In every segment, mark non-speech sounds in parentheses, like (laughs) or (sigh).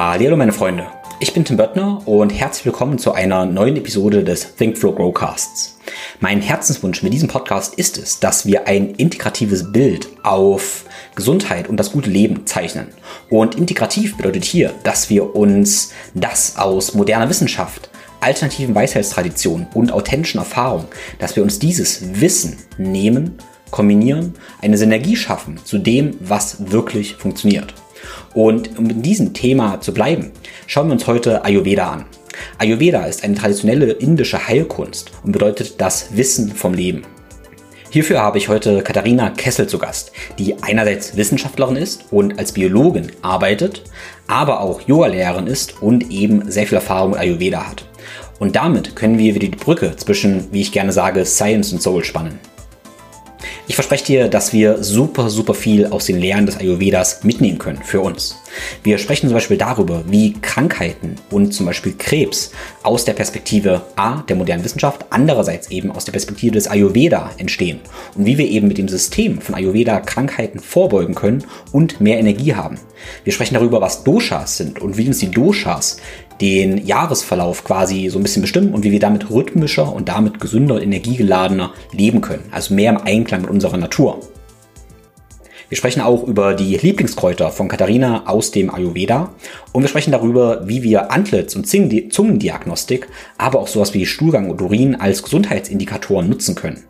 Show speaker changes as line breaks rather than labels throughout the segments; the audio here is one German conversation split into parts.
Hallo meine Freunde, ich bin Tim Böttner und herzlich willkommen zu einer neuen Episode des Think Flow Growcasts. Mein Herzenswunsch mit diesem Podcast ist es, dass wir ein integratives Bild auf Gesundheit und das gute Leben zeichnen. Und integrativ bedeutet hier, dass wir uns das aus moderner Wissenschaft, alternativen Weisheitstraditionen und authentischen Erfahrungen, dass wir uns dieses Wissen nehmen, kombinieren, eine Synergie schaffen zu dem, was wirklich funktioniert. Und um in diesem Thema zu bleiben, schauen wir uns heute Ayurveda an. Ayurveda ist eine traditionelle indische Heilkunst und bedeutet das Wissen vom Leben. Hierfür habe ich heute Katharina Kessel zu Gast, die einerseits Wissenschaftlerin ist und als Biologin arbeitet, aber auch Yogalehrerin ist und eben sehr viel Erfahrung mit Ayurveda hat. Und damit können wir wieder die Brücke zwischen, wie ich gerne sage, Science und Soul spannen. Ich verspreche dir, dass wir super, super viel aus den Lehren des Ayurvedas mitnehmen können für uns. Wir sprechen zum Beispiel darüber, wie Krankheiten und zum Beispiel Krebs aus der Perspektive A der modernen Wissenschaft, andererseits eben aus der Perspektive des Ayurveda entstehen und wie wir eben mit dem System von Ayurveda Krankheiten vorbeugen können und mehr Energie haben. Wir sprechen darüber, was Doshas sind und wie uns die Doshas den Jahresverlauf quasi so ein bisschen bestimmen und wie wir damit rhythmischer und damit gesünder und energiegeladener leben können. Also mehr im Einklang mit unserer Natur. Wir sprechen auch über die Lieblingskräuter von Katharina aus dem Ayurveda und wir sprechen darüber, wie wir Antlitz- und Zungendiagnostik, aber auch sowas wie Stuhlgang und Urin als Gesundheitsindikatoren nutzen können.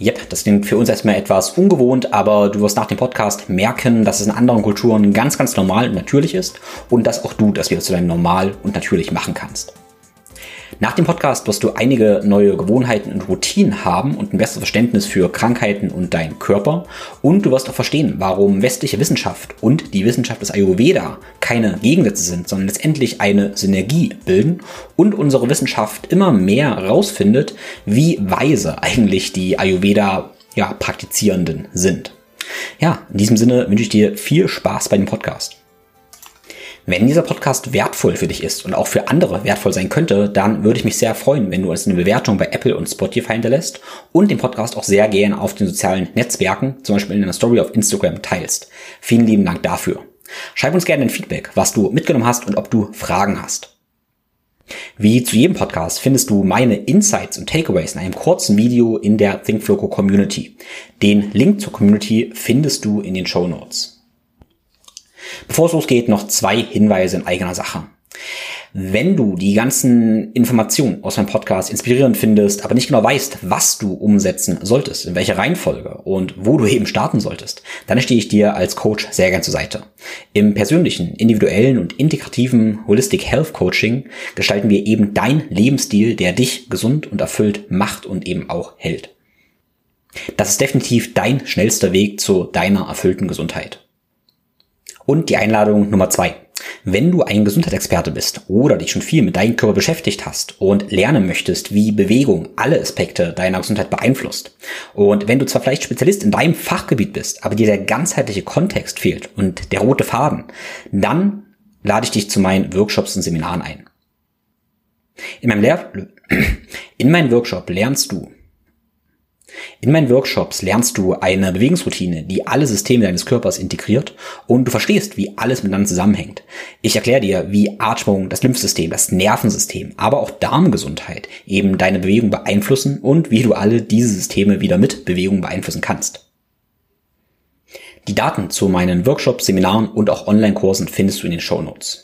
Yep, das klingt für uns erstmal etwas ungewohnt, aber du wirst nach dem Podcast merken, dass es in anderen Kulturen ganz, ganz normal und natürlich ist und dass auch du das wieder zu deinem Normal und natürlich machen kannst. Nach dem Podcast wirst du einige neue Gewohnheiten und Routinen haben und ein besseres Verständnis für Krankheiten und deinen Körper. Und du wirst auch verstehen, warum westliche Wissenschaft und die Wissenschaft des Ayurveda keine Gegensätze sind, sondern letztendlich eine Synergie bilden und unsere Wissenschaft immer mehr herausfindet, wie weise eigentlich die Ayurveda ja, Praktizierenden sind. Ja, in diesem Sinne wünsche ich dir viel Spaß bei dem Podcast. Wenn dieser Podcast wertvoll für dich ist und auch für andere wertvoll sein könnte, dann würde ich mich sehr freuen, wenn du uns eine Bewertung bei Apple und Spotify hinterlässt und den Podcast auch sehr gerne auf den sozialen Netzwerken, zum Beispiel in einer Story auf Instagram, teilst. Vielen lieben Dank dafür. Schreib uns gerne ein Feedback, was du mitgenommen hast und ob du Fragen hast. Wie zu jedem Podcast findest du meine Insights und Takeaways in einem kurzen Video in der ThinkFloco Community. Den Link zur Community findest du in den Show Notes. Bevor es losgeht, noch zwei Hinweise in eigener Sache. Wenn du die ganzen Informationen aus meinem Podcast inspirierend findest, aber nicht genau weißt, was du umsetzen solltest, in welcher Reihenfolge und wo du eben starten solltest, dann stehe ich dir als Coach sehr gern zur Seite. Im persönlichen, individuellen und integrativen Holistic Health Coaching gestalten wir eben dein Lebensstil, der dich gesund und erfüllt macht und eben auch hält. Das ist definitiv dein schnellster Weg zu deiner erfüllten Gesundheit. Und die Einladung Nummer zwei. Wenn du ein Gesundheitsexperte bist oder dich schon viel mit deinem Körper beschäftigt hast und lernen möchtest, wie Bewegung alle Aspekte deiner Gesundheit beeinflusst und wenn du zwar vielleicht Spezialist in deinem Fachgebiet bist, aber dir der ganzheitliche Kontext fehlt und der rote Faden, dann lade ich dich zu meinen Workshops und Seminaren ein. In meinem, Lehr (clears throat) in meinem Workshop lernst du, in meinen Workshops lernst du eine Bewegungsroutine, die alle Systeme deines Körpers integriert und du verstehst, wie alles miteinander zusammenhängt. Ich erkläre dir, wie Atmung, das Lymphsystem, das Nervensystem, aber auch Darmgesundheit eben deine Bewegung beeinflussen und wie du alle diese Systeme wieder mit Bewegung beeinflussen kannst. Die Daten zu meinen Workshops, Seminaren und auch Online-Kursen findest du in den Show Notes.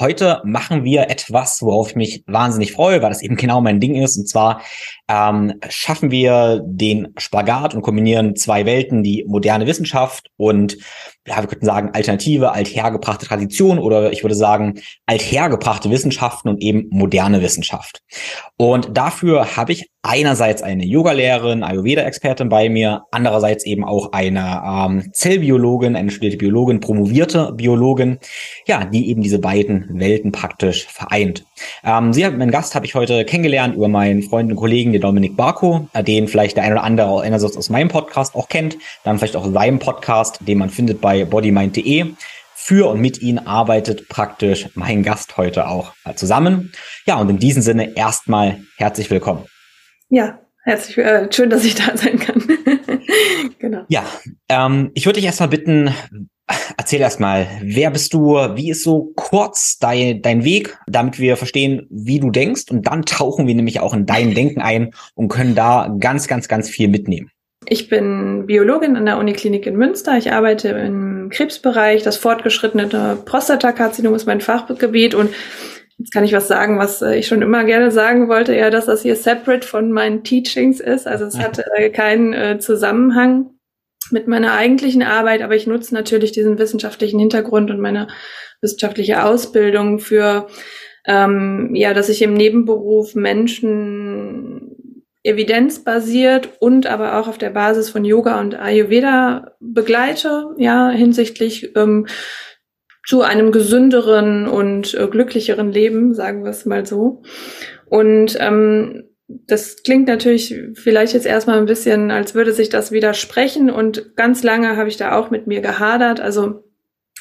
Heute machen wir etwas, worauf ich mich wahnsinnig freue, weil das eben genau mein Ding ist. Und zwar ähm, schaffen wir den Spagat und kombinieren zwei Welten, die moderne Wissenschaft und ja, wir könnten sagen, alternative, althergebrachte Tradition oder ich würde sagen, althergebrachte Wissenschaften und eben moderne Wissenschaft. Und dafür habe ich einerseits eine Yogalehrerin, Ayurveda-Expertin bei mir, andererseits eben auch eine ähm, Zellbiologin, eine studierte Biologin, promovierte Biologin, ja, die eben diese beiden Welten praktisch vereint. Ähm, sie meinen Gast habe ich heute kennengelernt über meinen Freund und Kollegen, den Dominik Barko, äh, den vielleicht der ein oder andere einerseits aus meinem Podcast auch kennt, dann vielleicht auch seinem Podcast, den man findet bei bodymind.de für und mit Ihnen arbeitet praktisch mein Gast heute auch zusammen. Ja, und in diesem Sinne erstmal herzlich willkommen.
Ja, herzlich äh, schön, dass ich da sein kann. (laughs)
genau. Ja, ähm, ich würde dich erstmal bitten, erzähl erstmal, wer bist du, wie ist so kurz dein, dein Weg, damit wir verstehen, wie du denkst und dann tauchen wir nämlich auch in dein Denken ein und können da ganz, ganz, ganz viel mitnehmen.
Ich bin Biologin an der Uniklinik in Münster. Ich arbeite im Krebsbereich. Das fortgeschrittene Prostatakarzinom ist mein Fachgebiet und Jetzt kann ich was sagen, was äh, ich schon immer gerne sagen wollte, ja, dass das hier separate von meinen Teachings ist. Also es hat äh, keinen äh, Zusammenhang mit meiner eigentlichen Arbeit, aber ich nutze natürlich diesen wissenschaftlichen Hintergrund und meine wissenschaftliche Ausbildung für, ähm, ja, dass ich im Nebenberuf Menschen evidenzbasiert und aber auch auf der Basis von Yoga und Ayurveda begleite, ja, hinsichtlich ähm, zu einem gesünderen und äh, glücklicheren Leben, sagen wir es mal so. Und ähm, das klingt natürlich vielleicht jetzt erstmal ein bisschen, als würde sich das widersprechen. Und ganz lange habe ich da auch mit mir gehadert. Also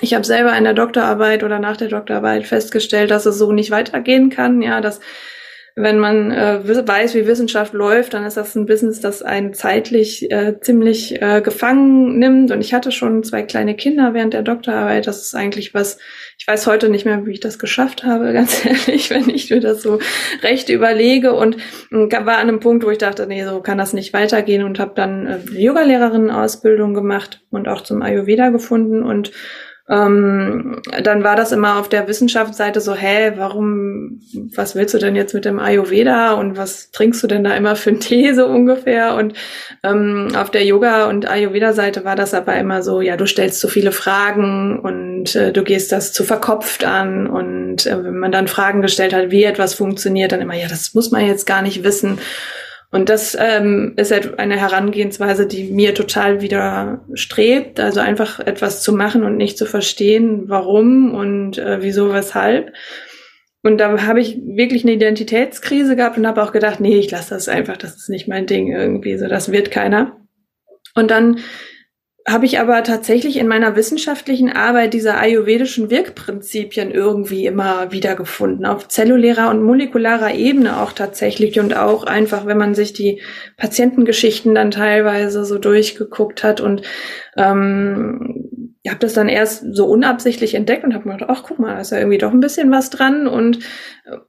ich habe selber in der Doktorarbeit oder nach der Doktorarbeit festgestellt, dass es so nicht weitergehen kann. Ja, dass wenn man äh, weiß, wie Wissenschaft läuft, dann ist das ein Business, das einen zeitlich äh, ziemlich äh, gefangen nimmt. Und ich hatte schon zwei kleine Kinder während der Doktorarbeit. Das ist eigentlich was, ich weiß heute nicht mehr, wie ich das geschafft habe, (laughs) ganz ehrlich, wenn ich mir das so recht überlege. Und war an einem Punkt, wo ich dachte, nee, so kann das nicht weitergehen und habe dann äh, Yoga-Lehrerinnen-Ausbildung gemacht und auch zum Ayurveda gefunden und ähm, dann war das immer auf der Wissenschaftsseite so, hä, warum, was willst du denn jetzt mit dem Ayurveda und was trinkst du denn da immer für einen Tee so ungefähr? Und ähm, auf der Yoga- und Ayurveda-Seite war das aber immer so, ja, du stellst zu viele Fragen und äh, du gehst das zu verkopft an und äh, wenn man dann Fragen gestellt hat, wie etwas funktioniert, dann immer, ja, das muss man jetzt gar nicht wissen. Und das ähm, ist halt eine Herangehensweise, die mir total widerstrebt. Also einfach etwas zu machen und nicht zu verstehen, warum und äh, wieso, weshalb. Und da habe ich wirklich eine Identitätskrise gehabt und habe auch gedacht, nee, ich lasse das einfach, das ist nicht mein Ding irgendwie, so das wird keiner. Und dann habe ich aber tatsächlich in meiner wissenschaftlichen Arbeit diese ayurvedischen Wirkprinzipien irgendwie immer wiedergefunden, auf zellulärer und molekularer Ebene auch tatsächlich und auch einfach, wenn man sich die Patientengeschichten dann teilweise so durchgeguckt hat und ähm, habe das dann erst so unabsichtlich entdeckt und habe mir gedacht, ach guck mal, da ist ja irgendwie doch ein bisschen was dran und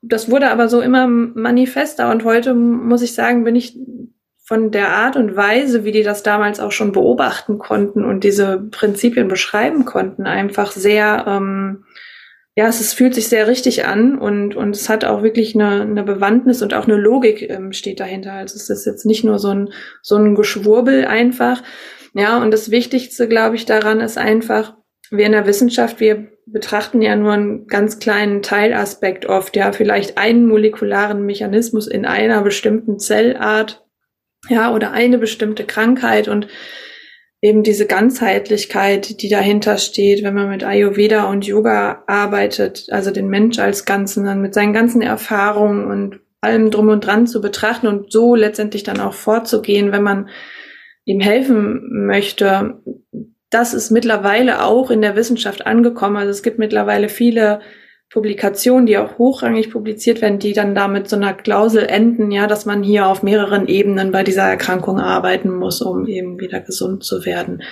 das wurde aber so immer manifester und heute muss ich sagen, bin ich von der Art und Weise, wie die das damals auch schon beobachten konnten und diese Prinzipien beschreiben konnten, einfach sehr, ähm, ja, es, es fühlt sich sehr richtig an und, und es hat auch wirklich eine, eine Bewandtnis und auch eine Logik ähm, steht dahinter. Also es ist jetzt nicht nur so ein, so ein Geschwurbel einfach. Ja, und das Wichtigste, glaube ich, daran ist einfach, wir in der Wissenschaft, wir betrachten ja nur einen ganz kleinen Teilaspekt oft, ja, vielleicht einen molekularen Mechanismus in einer bestimmten Zellart ja, oder eine bestimmte Krankheit und eben diese Ganzheitlichkeit, die dahinter steht, wenn man mit Ayurveda und Yoga arbeitet, also den Mensch als Ganzen dann mit seinen ganzen Erfahrungen und allem drum und dran zu betrachten und so letztendlich dann auch vorzugehen, wenn man ihm helfen möchte. Das ist mittlerweile auch in der Wissenschaft angekommen. Also es gibt mittlerweile viele Publikationen, die auch hochrangig publiziert werden, die dann damit so einer Klausel enden, ja, dass man hier auf mehreren Ebenen bei dieser Erkrankung arbeiten muss, um eben wieder gesund zu werden.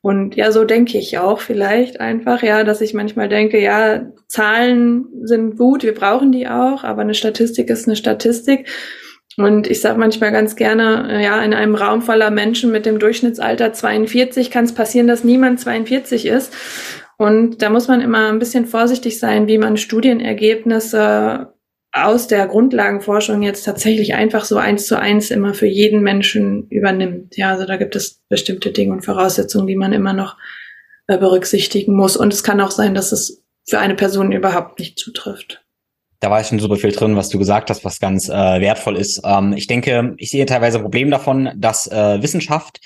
Und ja, so denke ich auch vielleicht einfach, ja, dass ich manchmal denke, ja, Zahlen sind gut, wir brauchen die auch, aber eine Statistik ist eine Statistik. Und ich sage manchmal ganz gerne, ja, in einem Raum voller Menschen mit dem Durchschnittsalter 42 kann es passieren, dass niemand 42 ist. Und da muss man immer ein bisschen vorsichtig sein, wie man Studienergebnisse aus der Grundlagenforschung jetzt tatsächlich einfach so eins zu eins immer für jeden Menschen übernimmt. Ja, also da gibt es bestimmte Dinge und Voraussetzungen, die man immer noch äh, berücksichtigen muss. Und es kann auch sein, dass es für eine Person überhaupt nicht zutrifft.
Da war schon super viel drin, was du gesagt hast, was ganz äh, wertvoll ist. Ähm, ich denke, ich sehe teilweise ein Problem davon, dass äh, Wissenschaft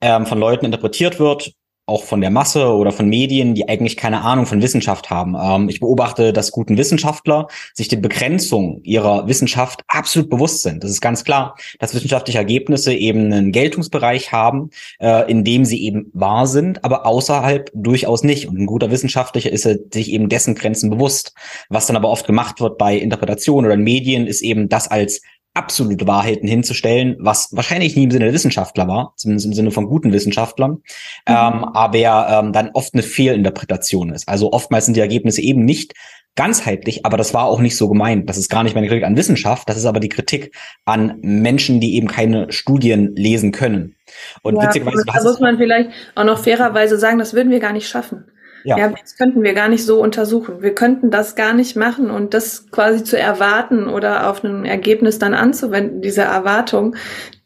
ähm, von Leuten interpretiert wird, auch von der Masse oder von Medien, die eigentlich keine Ahnung von Wissenschaft haben. Ähm, ich beobachte, dass guten Wissenschaftler sich die Begrenzung ihrer Wissenschaft absolut bewusst sind. Das ist ganz klar, dass wissenschaftliche Ergebnisse eben einen Geltungsbereich haben, äh, in dem sie eben wahr sind, aber außerhalb durchaus nicht. Und ein guter Wissenschaftlicher ist sich eben dessen Grenzen bewusst. Was dann aber oft gemacht wird bei Interpretationen oder in Medien, ist eben das als absolute Wahrheiten hinzustellen, was wahrscheinlich nie im Sinne der Wissenschaftler war, zumindest im Sinne von guten Wissenschaftlern, mhm. ähm, aber ähm, dann oft eine Fehlinterpretation ist. Also oftmals sind die Ergebnisse eben nicht ganzheitlich, aber das war auch nicht so gemeint. Das ist gar nicht meine Kritik an Wissenschaft, das ist aber die Kritik an Menschen, die eben keine Studien lesen können.
Und ja, witzigerweise, da muss man vielleicht auch noch fairerweise sagen, das würden wir gar nicht schaffen. Ja. ja, das könnten wir gar nicht so untersuchen. Wir könnten das gar nicht machen und das quasi zu erwarten oder auf ein Ergebnis dann anzuwenden, diese Erwartung,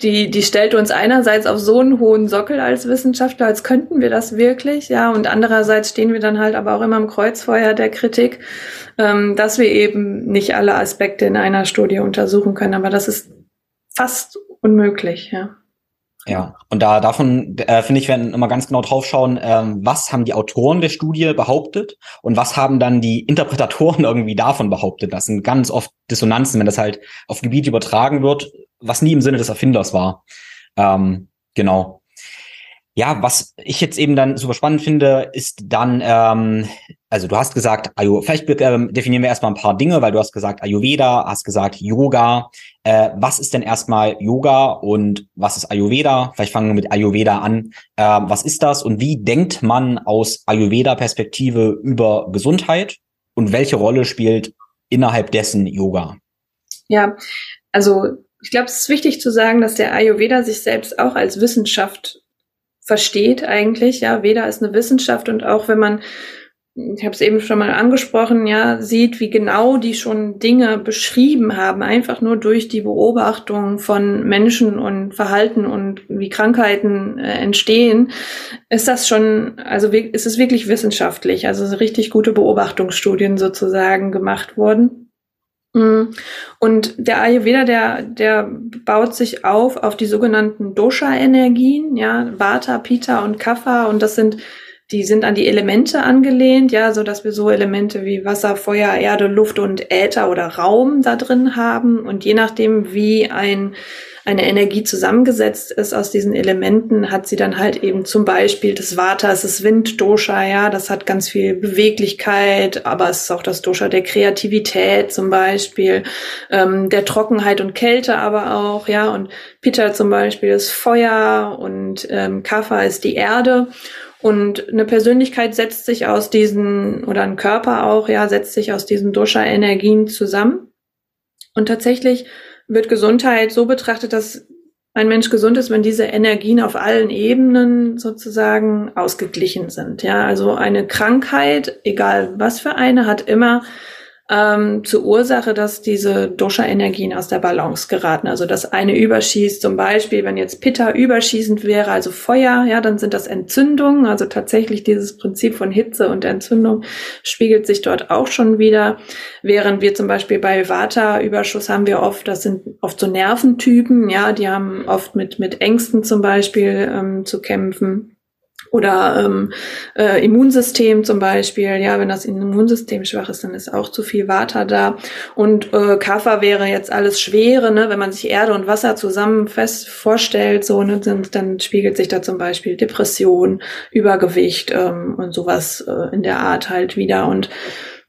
die, die stellt uns einerseits auf so einen hohen Sockel als Wissenschaftler, als könnten wir das wirklich, ja, und andererseits stehen wir dann halt aber auch immer im Kreuzfeuer der Kritik, ähm, dass wir eben nicht alle Aspekte in einer Studie untersuchen können, aber das ist fast unmöglich, ja.
Ja, und da davon äh, finde ich, werden immer ganz genau draufschauen, ähm, was haben die Autoren der Studie behauptet und was haben dann die Interpretatoren (laughs) irgendwie davon behauptet. Das sind ganz oft Dissonanzen, wenn das halt auf Gebiete übertragen wird, was nie im Sinne des Erfinders war. Ähm, genau. Ja, was ich jetzt eben dann super spannend finde, ist dann, ähm, also du hast gesagt, Ayu, vielleicht ähm, definieren wir erstmal ein paar Dinge, weil du hast gesagt Ayurveda, hast gesagt Yoga. Äh, was ist denn erstmal Yoga und was ist Ayurveda? Vielleicht fangen wir mit Ayurveda an. Äh, was ist das und wie denkt man aus Ayurveda-Perspektive über Gesundheit und welche Rolle spielt innerhalb dessen Yoga?
Ja, also ich glaube, es ist wichtig zu sagen, dass der Ayurveda sich selbst auch als Wissenschaft versteht eigentlich. Ja, Veda ist eine Wissenschaft und auch wenn man, ich habe es eben schon mal angesprochen, ja, sieht, wie genau die schon Dinge beschrieben haben, einfach nur durch die Beobachtung von Menschen und Verhalten und wie Krankheiten äh, entstehen, ist das schon, also ist es wirklich wissenschaftlich, also richtig gute Beobachtungsstudien sozusagen gemacht worden. Mhm. Und der Ayurveda, der, der baut sich auf auf die sogenannten Dosha-Energien, ja, Vata, Pitta und Kapha. Und das sind, die sind an die Elemente angelehnt, ja, so dass wir so Elemente wie Wasser, Feuer, Erde, Luft und Äther oder Raum da drin haben. Und je nachdem, wie ein eine Energie zusammengesetzt ist aus diesen Elementen, hat sie dann halt eben zum Beispiel das Vata, es ist Winddosha, ja, das hat ganz viel Beweglichkeit, aber es ist auch das Dosha der Kreativität zum Beispiel, ähm, der Trockenheit und Kälte aber auch, ja, und Pitta zum Beispiel ist Feuer und ähm, Kapha ist die Erde. Und eine Persönlichkeit setzt sich aus diesen, oder ein Körper auch, ja, setzt sich aus diesen Dosha-Energien zusammen. Und tatsächlich wird Gesundheit so betrachtet, dass ein Mensch gesund ist, wenn diese Energien auf allen Ebenen sozusagen ausgeglichen sind. Ja, also eine Krankheit, egal was für eine, hat immer ähm, zur Ursache, dass diese Dosha-Energien aus der Balance geraten. Also das eine überschießt, zum Beispiel, wenn jetzt Pitta überschießend wäre, also Feuer, ja, dann sind das Entzündungen. Also tatsächlich dieses Prinzip von Hitze und Entzündung spiegelt sich dort auch schon wieder. Während wir zum Beispiel bei Vata-Überschuss haben wir oft, das sind oft so Nerventypen, ja, die haben oft mit, mit Ängsten zum Beispiel ähm, zu kämpfen oder ähm, äh, Immunsystem zum Beispiel, ja, wenn das Immunsystem schwach ist, dann ist auch zu viel Water da. Und äh, Kapha wäre jetzt alles Schwere, ne? wenn man sich Erde und Wasser zusammen fest vorstellt, so, ne? dann, dann spiegelt sich da zum Beispiel Depression, Übergewicht ähm, und sowas äh, in der Art halt wieder. Und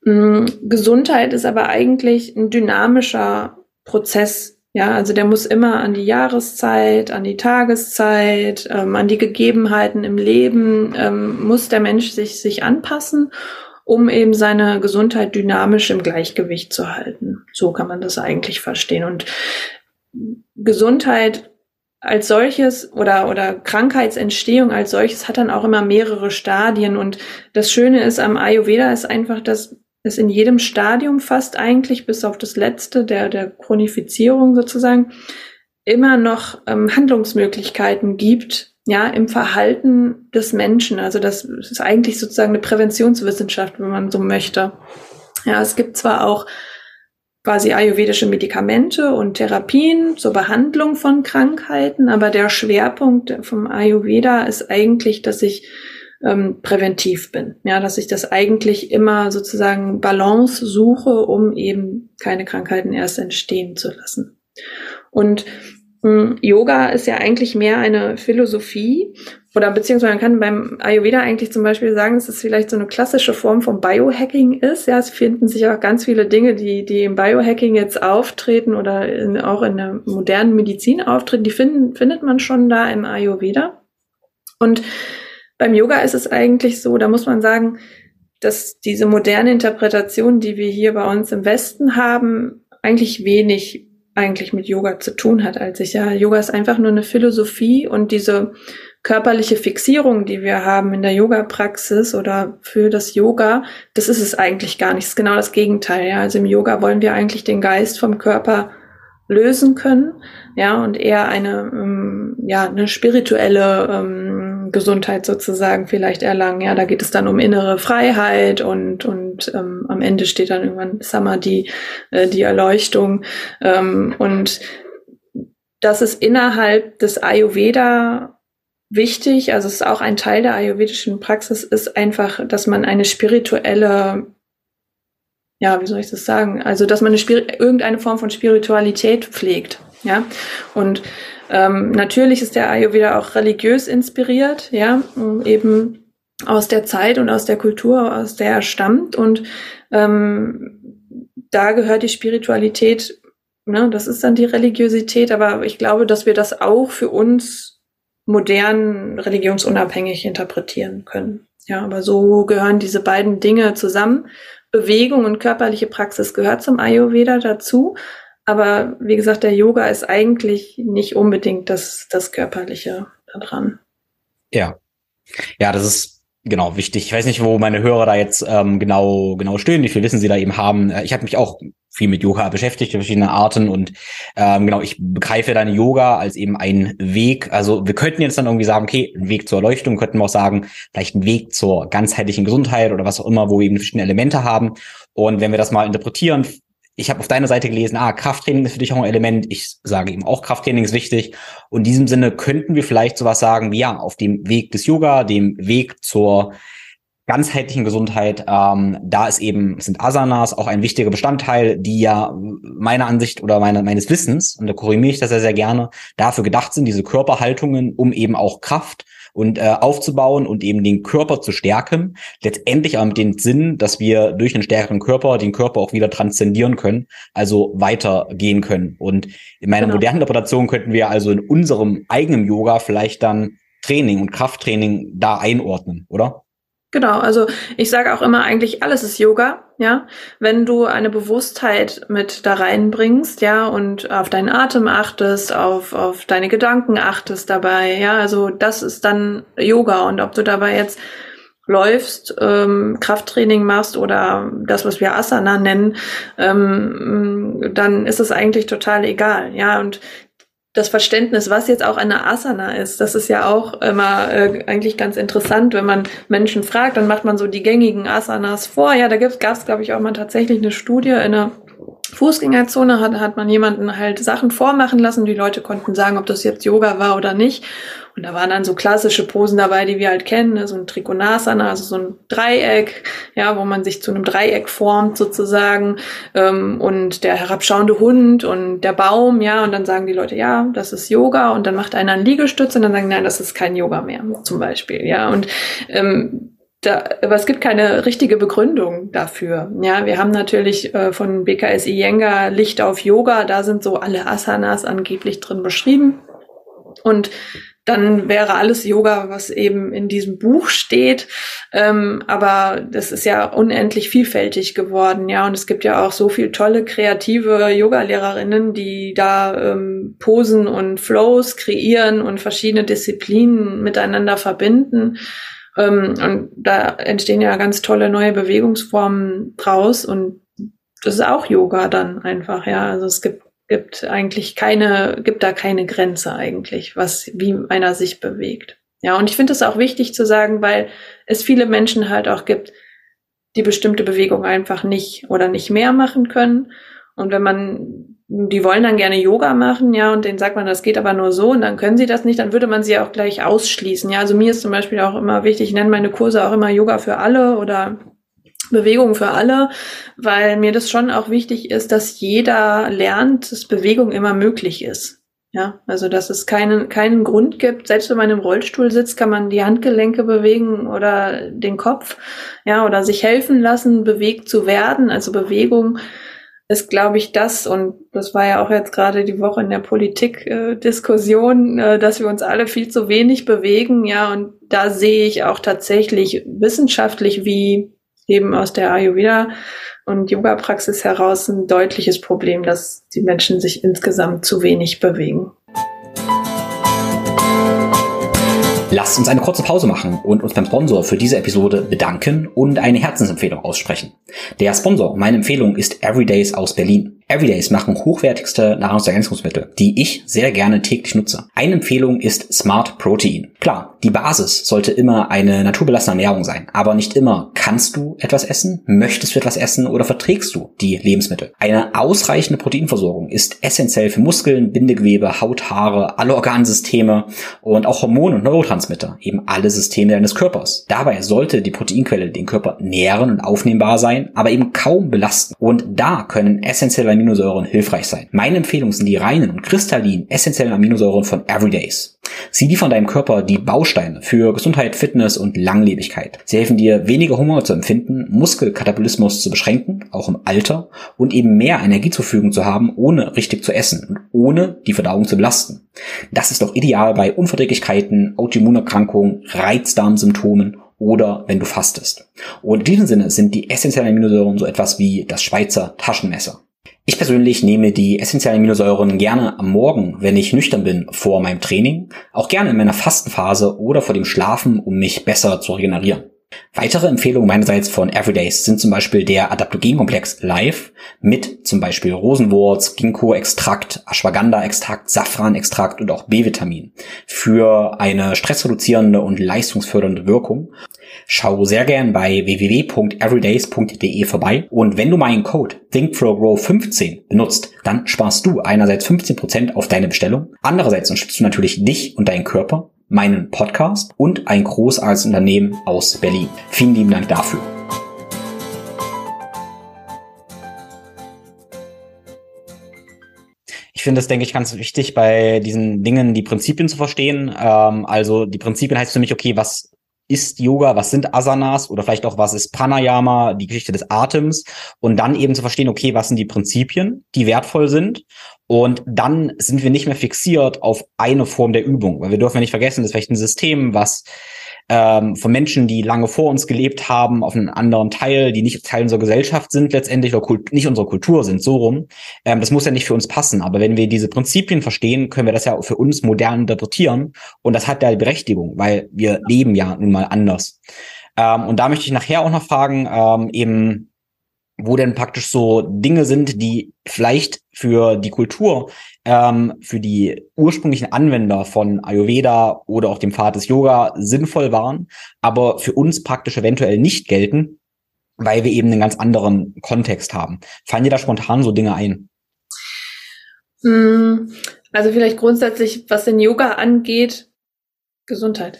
mh, Gesundheit ist aber eigentlich ein dynamischer Prozess ja, also der muss immer an die Jahreszeit, an die Tageszeit, ähm, an die Gegebenheiten im Leben, ähm, muss der Mensch sich, sich anpassen, um eben seine Gesundheit dynamisch im Gleichgewicht zu halten. So kann man das eigentlich verstehen. Und Gesundheit als solches oder, oder Krankheitsentstehung als solches hat dann auch immer mehrere Stadien. Und das Schöne ist am Ayurveda ist einfach, dass es in jedem Stadium fast eigentlich, bis auf das letzte, der, der Chronifizierung sozusagen, immer noch ähm, Handlungsmöglichkeiten gibt, ja, im Verhalten des Menschen. Also das ist eigentlich sozusagen eine Präventionswissenschaft, wenn man so möchte. Ja, es gibt zwar auch quasi ayurvedische Medikamente und Therapien zur Behandlung von Krankheiten, aber der Schwerpunkt vom Ayurveda ist eigentlich, dass ich ähm, präventiv bin. Ja, dass ich das eigentlich immer sozusagen Balance suche, um eben keine Krankheiten erst entstehen zu lassen. Und hm, Yoga ist ja eigentlich mehr eine Philosophie oder beziehungsweise man kann beim Ayurveda eigentlich zum Beispiel sagen, dass es vielleicht so eine klassische Form von Biohacking ist. Ja, es finden sich auch ganz viele Dinge, die, die im Biohacking jetzt auftreten oder in, auch in der modernen Medizin auftreten, die finden, findet man schon da im Ayurveda. Und beim Yoga ist es eigentlich so, da muss man sagen, dass diese moderne Interpretation, die wir hier bei uns im Westen haben, eigentlich wenig eigentlich mit Yoga zu tun hat als ich. Ja, Yoga ist einfach nur eine Philosophie und diese körperliche Fixierung, die wir haben in der Yoga-Praxis oder für das Yoga, das ist es eigentlich gar nicht. Das ist genau das Gegenteil. Ja, also im Yoga wollen wir eigentlich den Geist vom Körper lösen können, ja, und eher eine, ähm, ja, eine spirituelle ähm, Gesundheit sozusagen vielleicht erlangen. Ja, da geht es dann um innere Freiheit und und ähm, am Ende steht dann irgendwann Samadhi, äh, die Erleuchtung ähm, und das ist innerhalb des Ayurveda wichtig, also es ist auch ein Teil der ayurvedischen Praxis, ist einfach, dass man eine spirituelle ja, wie soll ich das sagen? Also, dass man eine irgendeine Form von Spiritualität pflegt, ja. Und ähm, natürlich ist der Ayurveda auch religiös inspiriert, ja, eben aus der Zeit und aus der Kultur, aus der er stammt. Und ähm, da gehört die Spiritualität, ne, das ist dann die Religiosität, aber ich glaube, dass wir das auch für uns modern religionsunabhängig interpretieren können. Ja, aber so gehören diese beiden Dinge zusammen. Bewegung und körperliche Praxis gehört zum Ayurveda dazu. Aber wie gesagt, der Yoga ist eigentlich nicht unbedingt das, das Körperliche daran.
Ja. Ja, das ist genau wichtig. Ich weiß nicht, wo meine Hörer da jetzt ähm, genau genau stehen, wie viel Wissen sie da eben haben. Äh, ich habe mich auch viel mit Yoga beschäftigt, verschiedene Arten und ähm, genau, ich begreife deine Yoga als eben ein Weg. Also wir könnten jetzt dann irgendwie sagen, okay, ein Weg zur Erleuchtung, könnten wir auch sagen, vielleicht ein Weg zur ganzheitlichen Gesundheit oder was auch immer, wo wir eben verschiedene Elemente haben. Und wenn wir das mal interpretieren, ich habe auf deiner Seite gelesen, ah, Krafttraining ist für dich auch ein Element. Ich sage eben auch, Krafttraining ist wichtig. Und in diesem Sinne könnten wir vielleicht sowas sagen wie, ja, auf dem Weg des Yoga, dem Weg zur ganzheitlichen Gesundheit, ähm, da ist eben, sind Asanas auch ein wichtiger Bestandteil, die ja meiner Ansicht oder meine, meines Wissens, und da korrigiere ich das sehr, sehr gerne, dafür gedacht sind, diese Körperhaltungen, um eben auch Kraft und äh, aufzubauen und eben den Körper zu stärken. Letztendlich aber mit dem Sinn, dass wir durch einen stärkeren Körper den Körper auch wieder transzendieren können, also weitergehen können. Und in meiner genau. modernen Interpretation könnten wir also in unserem eigenen Yoga vielleicht dann Training und Krafttraining da einordnen, oder?
Genau, also ich sage auch immer eigentlich alles ist Yoga, ja. Wenn du eine Bewusstheit mit da reinbringst, ja, und auf deinen Atem achtest, auf, auf deine Gedanken achtest dabei, ja, also das ist dann Yoga und ob du dabei jetzt läufst, ähm, Krafttraining machst oder das, was wir Asana nennen, ähm, dann ist es eigentlich total egal, ja. Und das Verständnis, was jetzt auch eine Asana ist, das ist ja auch immer äh, eigentlich ganz interessant, wenn man Menschen fragt, dann macht man so die gängigen Asanas vor. Ja, da gab es, glaube ich, auch mal tatsächlich eine Studie in einer Fußgängerzone, hat, hat man jemanden halt Sachen vormachen lassen. Die Leute konnten sagen, ob das jetzt Yoga war oder nicht. Und da waren dann so klassische Posen dabei, die wir halt kennen, ne? so ein Trikonasana, also so ein Dreieck, ja, wo man sich zu einem Dreieck formt sozusagen, ähm, und der herabschauende Hund und der Baum, ja, und dann sagen die Leute, ja, das ist Yoga, und dann macht einer einen Liegestütz und dann sagen, nein, das ist kein Yoga mehr, zum Beispiel, ja, und ähm, da, aber es gibt keine richtige Begründung dafür. Ja, wir haben natürlich äh, von BKS Iyengar Licht auf Yoga, da sind so alle Asanas angeblich drin beschrieben. Und dann wäre alles Yoga, was eben in diesem Buch steht. Ähm, aber das ist ja unendlich vielfältig geworden, ja. Und es gibt ja auch so viel tolle kreative Yoga-Lehrerinnen, die da ähm, Posen und Flows kreieren und verschiedene Disziplinen miteinander verbinden. Ähm, und da entstehen ja ganz tolle neue Bewegungsformen draus und das ist auch Yoga dann einfach, ja. Also es gibt gibt eigentlich keine, gibt da keine Grenze eigentlich, was, wie einer sich bewegt. Ja, und ich finde es auch wichtig zu sagen, weil es viele Menschen halt auch gibt, die bestimmte Bewegung einfach nicht oder nicht mehr machen können. Und wenn man, die wollen dann gerne Yoga machen, ja, und denen sagt man, das geht aber nur so und dann können sie das nicht, dann würde man sie auch gleich ausschließen. Ja, also mir ist zum Beispiel auch immer wichtig, ich nenne meine Kurse auch immer Yoga für alle oder Bewegung für alle, weil mir das schon auch wichtig ist, dass jeder lernt, dass Bewegung immer möglich ist. Ja, also dass es keinen, keinen Grund gibt, selbst wenn man im Rollstuhl sitzt, kann man die Handgelenke bewegen oder den Kopf, ja, oder sich helfen lassen, bewegt zu werden. Also Bewegung ist, glaube ich, das, und das war ja auch jetzt gerade die Woche in der Politik-Diskussion, äh, äh, dass wir uns alle viel zu wenig bewegen, ja, und da sehe ich auch tatsächlich wissenschaftlich, wie eben aus der Ayurveda und Yoga-Praxis heraus ein deutliches Problem, dass die Menschen sich insgesamt zu wenig bewegen.
Lasst uns eine kurze Pause machen und uns beim Sponsor für diese Episode bedanken und eine Herzensempfehlung aussprechen. Der Sponsor meiner Empfehlung ist Everydays aus Berlin. Everydays machen hochwertigste Nahrungsergänzungsmittel, die ich sehr gerne täglich nutze. Eine Empfehlung ist Smart Protein. Klar, die Basis sollte immer eine naturbelassene Ernährung sein, aber nicht immer kannst du etwas essen, möchtest du etwas essen oder verträgst du die Lebensmittel. Eine ausreichende Proteinversorgung ist essentiell für Muskeln, Bindegewebe, Haut, Haare, alle Organsysteme und auch Hormone und Neurotransmitter, eben alle Systeme deines Körpers. Dabei sollte die Proteinquelle den Körper nähren und aufnehmbar sein, aber eben kaum belasten. Und da können essentielle Aminosäuren hilfreich sein. Meine Empfehlung sind die reinen und kristallinen essentiellen Aminosäuren von Everydays. Sie liefern deinem Körper die Bausteine für Gesundheit, Fitness und Langlebigkeit. Sie helfen dir, weniger Hunger zu empfinden, Muskelkatabolismus zu beschränken, auch im Alter, und eben mehr Energie zur Verfügung zu haben, ohne richtig zu essen und ohne die Verdauung zu belasten. Das ist doch ideal bei Unverträglichkeiten, Autoimmunerkrankungen, Reizdarmsymptomen oder wenn du fastest. Und in diesem Sinne sind die essentiellen Aminosäuren so etwas wie das Schweizer Taschenmesser. Ich persönlich nehme die essentiellen Aminosäuren gerne am Morgen, wenn ich nüchtern bin, vor meinem Training, auch gerne in meiner Fastenphase oder vor dem Schlafen, um mich besser zu regenerieren. Weitere Empfehlungen meinerseits von Everydays sind zum Beispiel der Adaptogenkomplex Live mit zum Beispiel Rosenwurz, Ginkgo-Extrakt, Ashwagandha-Extrakt, Safran-Extrakt und auch B-Vitamin für eine stressreduzierende und leistungsfördernde Wirkung. Schau sehr gern bei www.everydays.de vorbei und wenn du meinen Code ThinkFlowGrow15 benutzt, dann sparst du einerseits 15% auf deine Bestellung, andererseits unterstützt du natürlich dich und deinen Körper meinen Podcast und ein großartiges Unternehmen aus Berlin. Vielen lieben Dank dafür. Ich finde das, denke ich, ganz wichtig, bei diesen Dingen die Prinzipien zu verstehen. Ähm, also die Prinzipien heißt für mich, okay, was ist Yoga, was sind Asanas oder vielleicht auch was ist Pranayama, die Geschichte des Atems und dann eben zu verstehen, okay, was sind die Prinzipien, die wertvoll sind und dann sind wir nicht mehr fixiert auf eine Form der Übung, weil wir dürfen ja nicht vergessen, das ist vielleicht ein System, was ähm, von Menschen, die lange vor uns gelebt haben, auf einen anderen Teil, die nicht Teil unserer Gesellschaft sind letztendlich oder Kult nicht unsere Kultur sind, so rum. Ähm, das muss ja nicht für uns passen. Aber wenn wir diese Prinzipien verstehen, können wir das ja für uns modern interpretieren. Und das hat ja Berechtigung, weil wir leben ja nun mal anders. Ähm, und da möchte ich nachher auch noch fragen, ähm, eben wo denn praktisch so Dinge sind, die vielleicht für die Kultur, ähm, für die ursprünglichen Anwender von Ayurveda oder auch dem Pfad des Yoga sinnvoll waren, aber für uns praktisch eventuell nicht gelten, weil wir eben einen ganz anderen Kontext haben. Fallen dir da spontan so Dinge ein?
Hm, also vielleicht grundsätzlich, was den Yoga angeht, Gesundheit,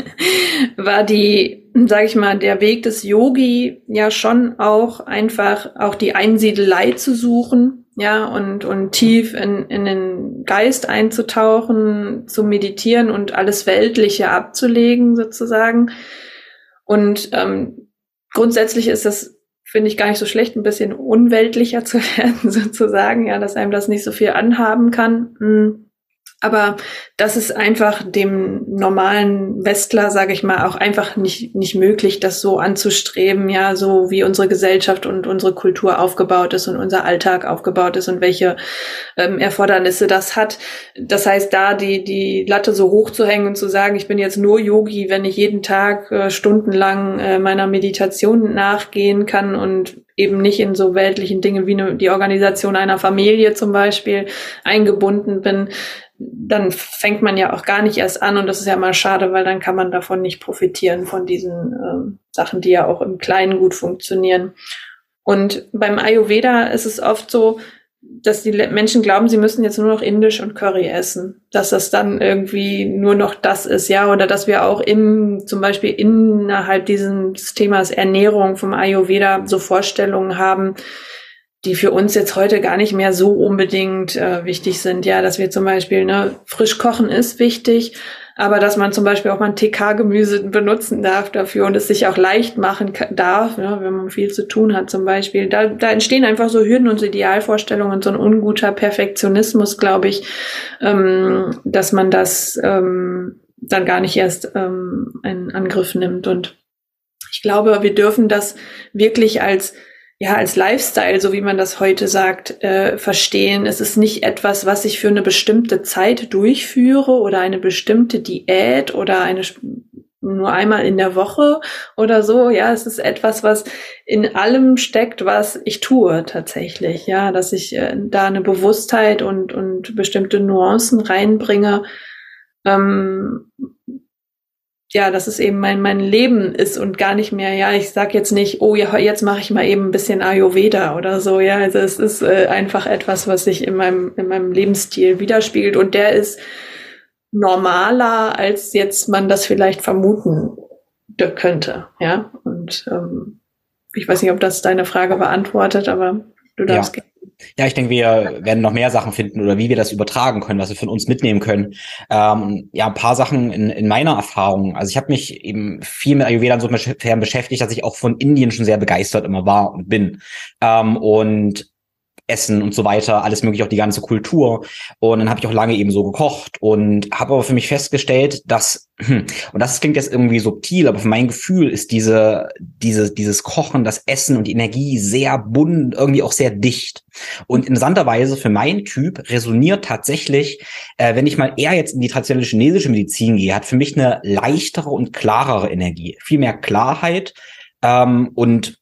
(laughs) war die, sage ich mal, der Weg des Yogi ja schon auch einfach auch die Einsiedelei zu suchen, ja, und, und tief in, in den Geist einzutauchen, zu meditieren und alles Weltliche abzulegen sozusagen. Und ähm, grundsätzlich ist das, finde ich, gar nicht so schlecht, ein bisschen unweltlicher (laughs) zu werden sozusagen, ja, dass einem das nicht so viel anhaben kann. Hm. Aber das ist einfach dem normalen Westler, sage ich mal, auch einfach nicht, nicht möglich, das so anzustreben, ja, so wie unsere Gesellschaft und unsere Kultur aufgebaut ist und unser Alltag aufgebaut ist und welche ähm, Erfordernisse das hat. Das heißt, da die, die Latte so hoch zu hängen und zu sagen, ich bin jetzt nur Yogi, wenn ich jeden Tag äh, stundenlang äh, meiner Meditation nachgehen kann und eben nicht in so weltlichen Dingen wie ne, die Organisation einer Familie zum Beispiel eingebunden bin, dann fängt man ja auch gar nicht erst an und das ist ja mal schade, weil dann kann man davon nicht profitieren, von diesen äh, Sachen, die ja auch im Kleinen gut funktionieren. Und beim Ayurveda ist es oft so, dass die Menschen glauben, sie müssen jetzt nur noch Indisch und Curry essen, dass das dann irgendwie nur noch das ist, ja, oder dass wir auch im, zum Beispiel innerhalb dieses Themas Ernährung vom Ayurveda so Vorstellungen haben, die für uns jetzt heute gar nicht mehr so unbedingt äh, wichtig sind. Ja, dass wir zum Beispiel, ne, frisch kochen ist wichtig, aber dass man zum Beispiel auch mal ein TK-Gemüse benutzen darf dafür und es sich auch leicht machen darf, ne, wenn man viel zu tun hat zum Beispiel. Da, da entstehen einfach so Hürden und Idealvorstellungen und so ein unguter Perfektionismus, glaube ich, ähm, dass man das ähm, dann gar nicht erst ähm, in Angriff nimmt. Und ich glaube, wir dürfen das wirklich als ja, als Lifestyle, so wie man das heute sagt, äh, verstehen. Es ist nicht etwas, was ich für eine bestimmte Zeit durchführe oder eine bestimmte Diät oder eine nur einmal in der Woche oder so. Ja, es ist etwas, was in allem steckt, was ich tue tatsächlich. Ja, dass ich äh, da eine Bewusstheit und, und bestimmte Nuancen reinbringe, ähm, ja, dass es eben mein, mein Leben ist und gar nicht mehr, ja, ich sag jetzt nicht, oh ja, jetzt mache ich mal eben ein bisschen Ayurveda oder so, ja. Also es ist äh, einfach etwas, was sich in meinem, in meinem Lebensstil widerspiegelt und der ist normaler, als jetzt man das vielleicht vermuten könnte, ja. Und ähm, ich weiß nicht, ob das deine Frage beantwortet, aber du darfst
ja. Ja, ich denke, wir werden noch mehr Sachen finden oder wie wir das übertragen können, was wir von uns mitnehmen können. Ähm, ja, ein paar Sachen in, in meiner Erfahrung. Also ich habe mich eben viel mit Ayurveda insofern beschäftigt, dass ich auch von Indien schon sehr begeistert immer war und bin. Ähm, und Essen und so weiter, alles mögliche, auch die ganze Kultur. Und dann habe ich auch lange eben so gekocht und habe aber für mich festgestellt, dass, hm, und das klingt jetzt irgendwie subtil, aber für mein Gefühl ist diese, diese, dieses Kochen, das Essen und die Energie sehr bunt, irgendwie auch sehr dicht. Und interessanterweise für meinen Typ resoniert tatsächlich, äh, wenn ich mal eher jetzt in die traditionelle chinesische Medizin gehe, hat für mich eine leichtere und klarere Energie. Viel mehr Klarheit ähm, und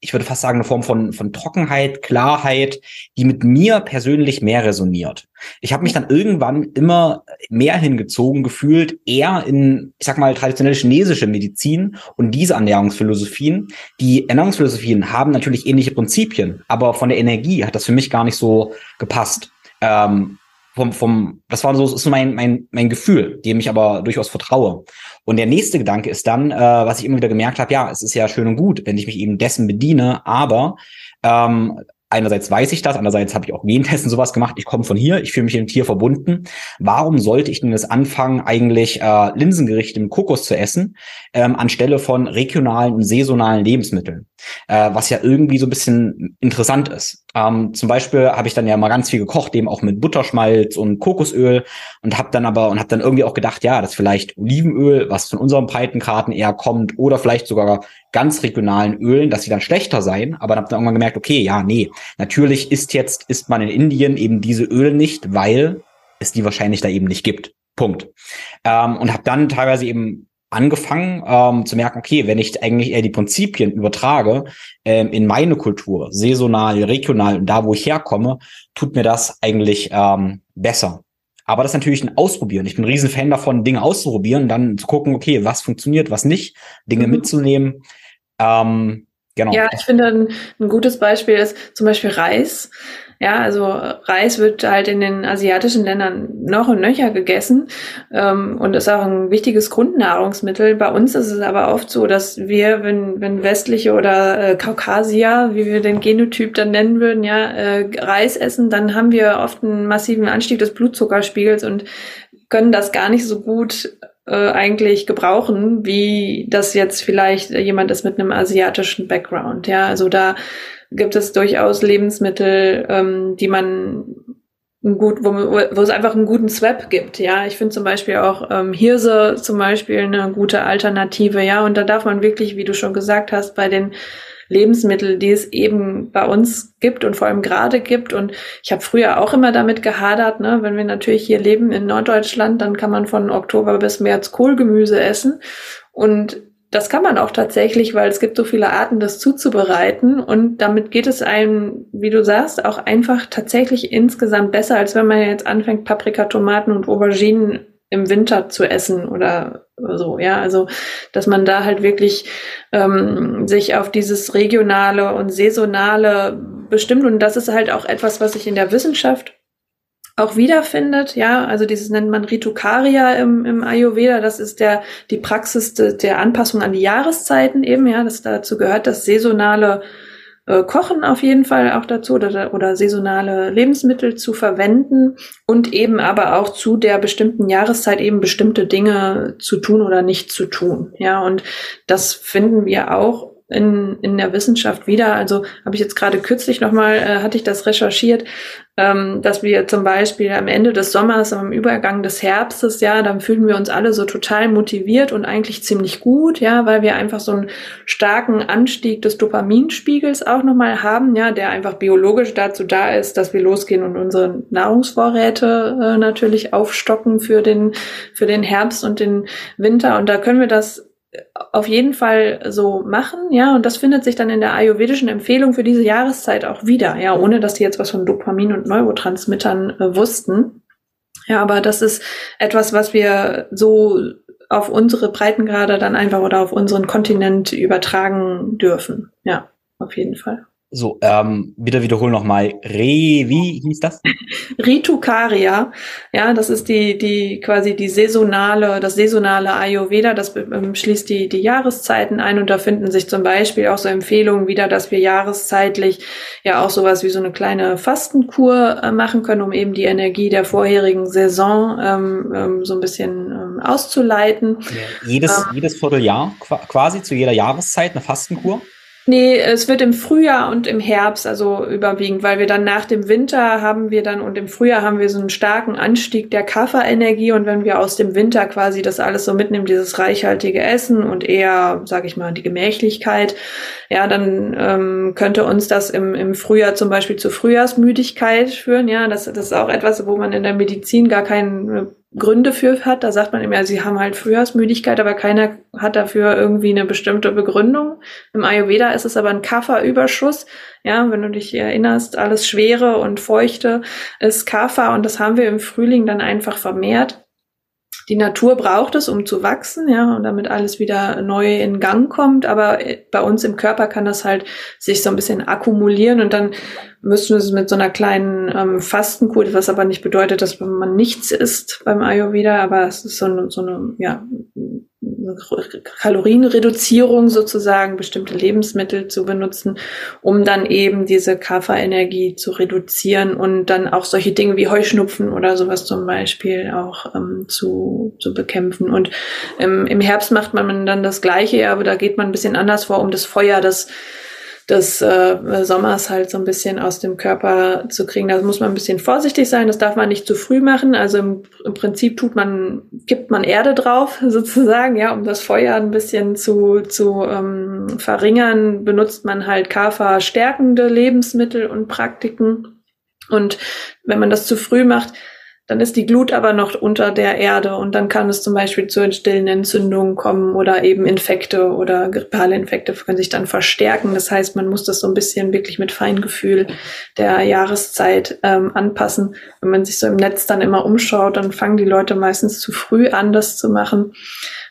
ich würde fast sagen, eine Form von, von Trockenheit, Klarheit, die mit mir persönlich mehr resoniert. Ich habe mich dann irgendwann immer mehr hingezogen gefühlt, eher in, ich sag mal, traditionelle chinesische Medizin und diese Ernährungsphilosophien. Die Ernährungsphilosophien haben natürlich ähnliche Prinzipien, aber von der Energie hat das für mich gar nicht so gepasst. Ähm, vom, vom, das war so, das ist mein, mein, mein Gefühl, dem ich aber durchaus vertraue. Und der nächste Gedanke ist dann, äh, was ich immer wieder gemerkt habe, ja, es ist ja schön und gut, wenn ich mich eben dessen bediene, aber ähm, einerseits weiß ich das, andererseits habe ich auch Gentesten sowas gemacht. Ich komme von hier, ich fühle mich dem Tier verbunden. Warum sollte ich denn das anfangen, eigentlich äh, Linsengerichte mit Kokos zu essen, ähm, anstelle von regionalen und saisonalen Lebensmitteln? Äh, was ja irgendwie so ein bisschen interessant ist. Ähm, zum Beispiel habe ich dann ja mal ganz viel gekocht, eben auch mit Butterschmalz und Kokosöl und habe dann aber und habe dann irgendwie auch gedacht, ja, das vielleicht Olivenöl, was von unseren Breitenkarten eher kommt, oder vielleicht sogar ganz regionalen Ölen, dass sie dann schlechter seien. Aber dann habe dann irgendwann gemerkt, okay, ja, nee, natürlich ist jetzt ist man in Indien eben diese Öle nicht, weil es die wahrscheinlich da eben nicht gibt. Punkt. Ähm, und habe dann teilweise eben angefangen ähm, zu merken, okay, wenn ich eigentlich eher die Prinzipien übertrage ähm, in meine Kultur, saisonal, regional und da, wo ich herkomme, tut mir das eigentlich ähm, besser. Aber das ist natürlich ein Ausprobieren. Ich bin ein Riesenfan davon, Dinge auszuprobieren, dann zu gucken, okay, was funktioniert, was nicht, Dinge mhm. mitzunehmen. Ähm,
genau. Ja, ich finde ein, ein gutes Beispiel ist zum Beispiel Reis. Ja, also Reis wird halt in den asiatischen Ländern noch und nöcher gegessen ähm, und ist auch ein wichtiges Grundnahrungsmittel. Bei uns ist es aber oft so, dass wir, wenn, wenn westliche oder äh, Kaukasier, wie wir den Genotyp dann nennen würden, ja, äh, Reis essen, dann haben wir oft einen massiven Anstieg des Blutzuckerspiegels und können das gar nicht so gut äh, eigentlich gebrauchen, wie das jetzt vielleicht jemand ist mit einem asiatischen Background. Ja, also da gibt es durchaus Lebensmittel, ähm, die man gut, wo, wo es einfach einen guten Swap gibt. Ja, ich finde zum Beispiel auch ähm, Hirse zum Beispiel eine gute Alternative. Ja, und da darf man wirklich, wie du schon gesagt hast, bei den Lebensmitteln, die es eben bei uns gibt und vor allem gerade gibt. Und ich habe früher auch immer damit gehadert, ne, wenn wir natürlich hier leben in Norddeutschland, dann kann man von Oktober bis März Kohlgemüse essen. Und das kann man auch tatsächlich, weil es gibt so viele Arten, das zuzubereiten. Und damit geht es einem, wie du sagst, auch einfach tatsächlich insgesamt besser, als wenn man jetzt anfängt, Paprika, Tomaten und Auberginen im Winter zu essen oder so. Ja, also dass man da halt wirklich ähm, sich auf dieses regionale und saisonale bestimmt. Und das ist halt auch etwas, was sich in der Wissenschaft auch wiederfindet. Ja, also dieses nennt man Ritukaria im, im Ayurveda. Das ist der, die Praxis de, der Anpassung an die Jahreszeiten eben. Ja, das dazu gehört das saisonale äh, Kochen auf jeden Fall auch dazu oder, oder saisonale Lebensmittel zu verwenden und eben aber auch zu der bestimmten Jahreszeit eben bestimmte Dinge zu tun oder nicht zu tun. Ja, und das finden wir auch in, in der Wissenschaft wieder. Also habe ich jetzt gerade kürzlich nochmal, äh, hatte ich das recherchiert, ähm, dass wir zum Beispiel am Ende des Sommers, am Übergang des Herbstes, ja, dann fühlen wir uns alle so total motiviert und eigentlich ziemlich gut, ja, weil wir einfach so einen starken Anstieg des Dopaminspiegels auch nochmal haben, ja, der einfach biologisch dazu da ist, dass wir losgehen und unsere Nahrungsvorräte äh, natürlich aufstocken für den, für den Herbst und den Winter. Und da können wir das auf jeden Fall so machen, ja, und das findet sich dann in der ayurvedischen Empfehlung für diese Jahreszeit auch wieder, ja, ohne dass die jetzt was von Dopamin und Neurotransmittern äh, wussten. Ja, aber das ist etwas, was wir so auf unsere Breitengrade dann einfach oder auf unseren Kontinent übertragen dürfen. Ja, auf jeden Fall.
So, ähm, bitte wiederholen nochmal. Re, wie hieß das?
Ritukaria. Ja, das ist die, die quasi die saisonale, das saisonale Ayurveda, das ähm, schließt die, die Jahreszeiten ein und da finden sich zum Beispiel auch so Empfehlungen wieder, dass wir jahreszeitlich ja auch sowas wie so eine kleine Fastenkur äh, machen können, um eben die Energie der vorherigen Saison ähm, ähm, so ein bisschen ähm, auszuleiten.
Ja, jedes, ähm, jedes Vierteljahr quasi zu jeder Jahreszeit eine Fastenkur?
Nee, es wird im Frühjahr und im Herbst, also überwiegend, weil wir dann nach dem Winter haben wir dann und im Frühjahr haben wir so einen starken Anstieg der Kafferenergie und wenn wir aus dem Winter quasi das alles so mitnehmen, dieses reichhaltige Essen und eher, sage ich mal, die Gemächlichkeit, ja, dann ähm, könnte uns das im, im Frühjahr zum Beispiel zu Frühjahrsmüdigkeit führen. Ja, das, das ist auch etwas, wo man in der Medizin gar keinen Gründe für hat. Da sagt man immer, sie haben halt Frühjahrsmüdigkeit, aber keiner hat dafür irgendwie eine bestimmte Begründung. Im Ayurveda ist es aber ein Kapha-Überschuss. Ja, wenn du dich erinnerst, alles Schwere und Feuchte ist Kapha und das haben wir im Frühling dann einfach vermehrt. Die Natur braucht es, um zu wachsen, ja, und damit alles wieder neu in Gang kommt. Aber bei uns im Körper kann das halt sich so ein bisschen akkumulieren und dann müssen es mit so einer kleinen ähm, Fastenkur, was aber nicht bedeutet, dass man nichts isst beim Ayurveda, aber es ist so eine, so eine ja, Kalorienreduzierung sozusagen, bestimmte Lebensmittel zu benutzen, um dann eben diese Kapha-Energie zu reduzieren und dann auch solche Dinge wie Heuschnupfen oder sowas zum Beispiel auch ähm, zu, zu bekämpfen. Und ähm, im Herbst macht man dann das Gleiche, aber da geht man ein bisschen anders vor, um das Feuer, das des äh, Sommers halt so ein bisschen aus dem Körper zu kriegen. Da muss man ein bisschen vorsichtig sein. Das darf man nicht zu früh machen. Also im, im Prinzip tut man, gibt man Erde drauf (laughs) sozusagen, ja, um das Feuer ein bisschen zu, zu ähm, verringern, benutzt man halt Kafa stärkende Lebensmittel und Praktiken. Und wenn man das zu früh macht, dann ist die Glut aber noch unter der Erde und dann kann es zum Beispiel zu stillen Entzündungen kommen oder eben Infekte oder grippale Infekte können sich dann verstärken. Das heißt, man muss das so ein bisschen wirklich mit Feingefühl der Jahreszeit ähm, anpassen. Wenn man sich so im Netz dann immer umschaut, dann fangen die Leute meistens zu früh an, das zu machen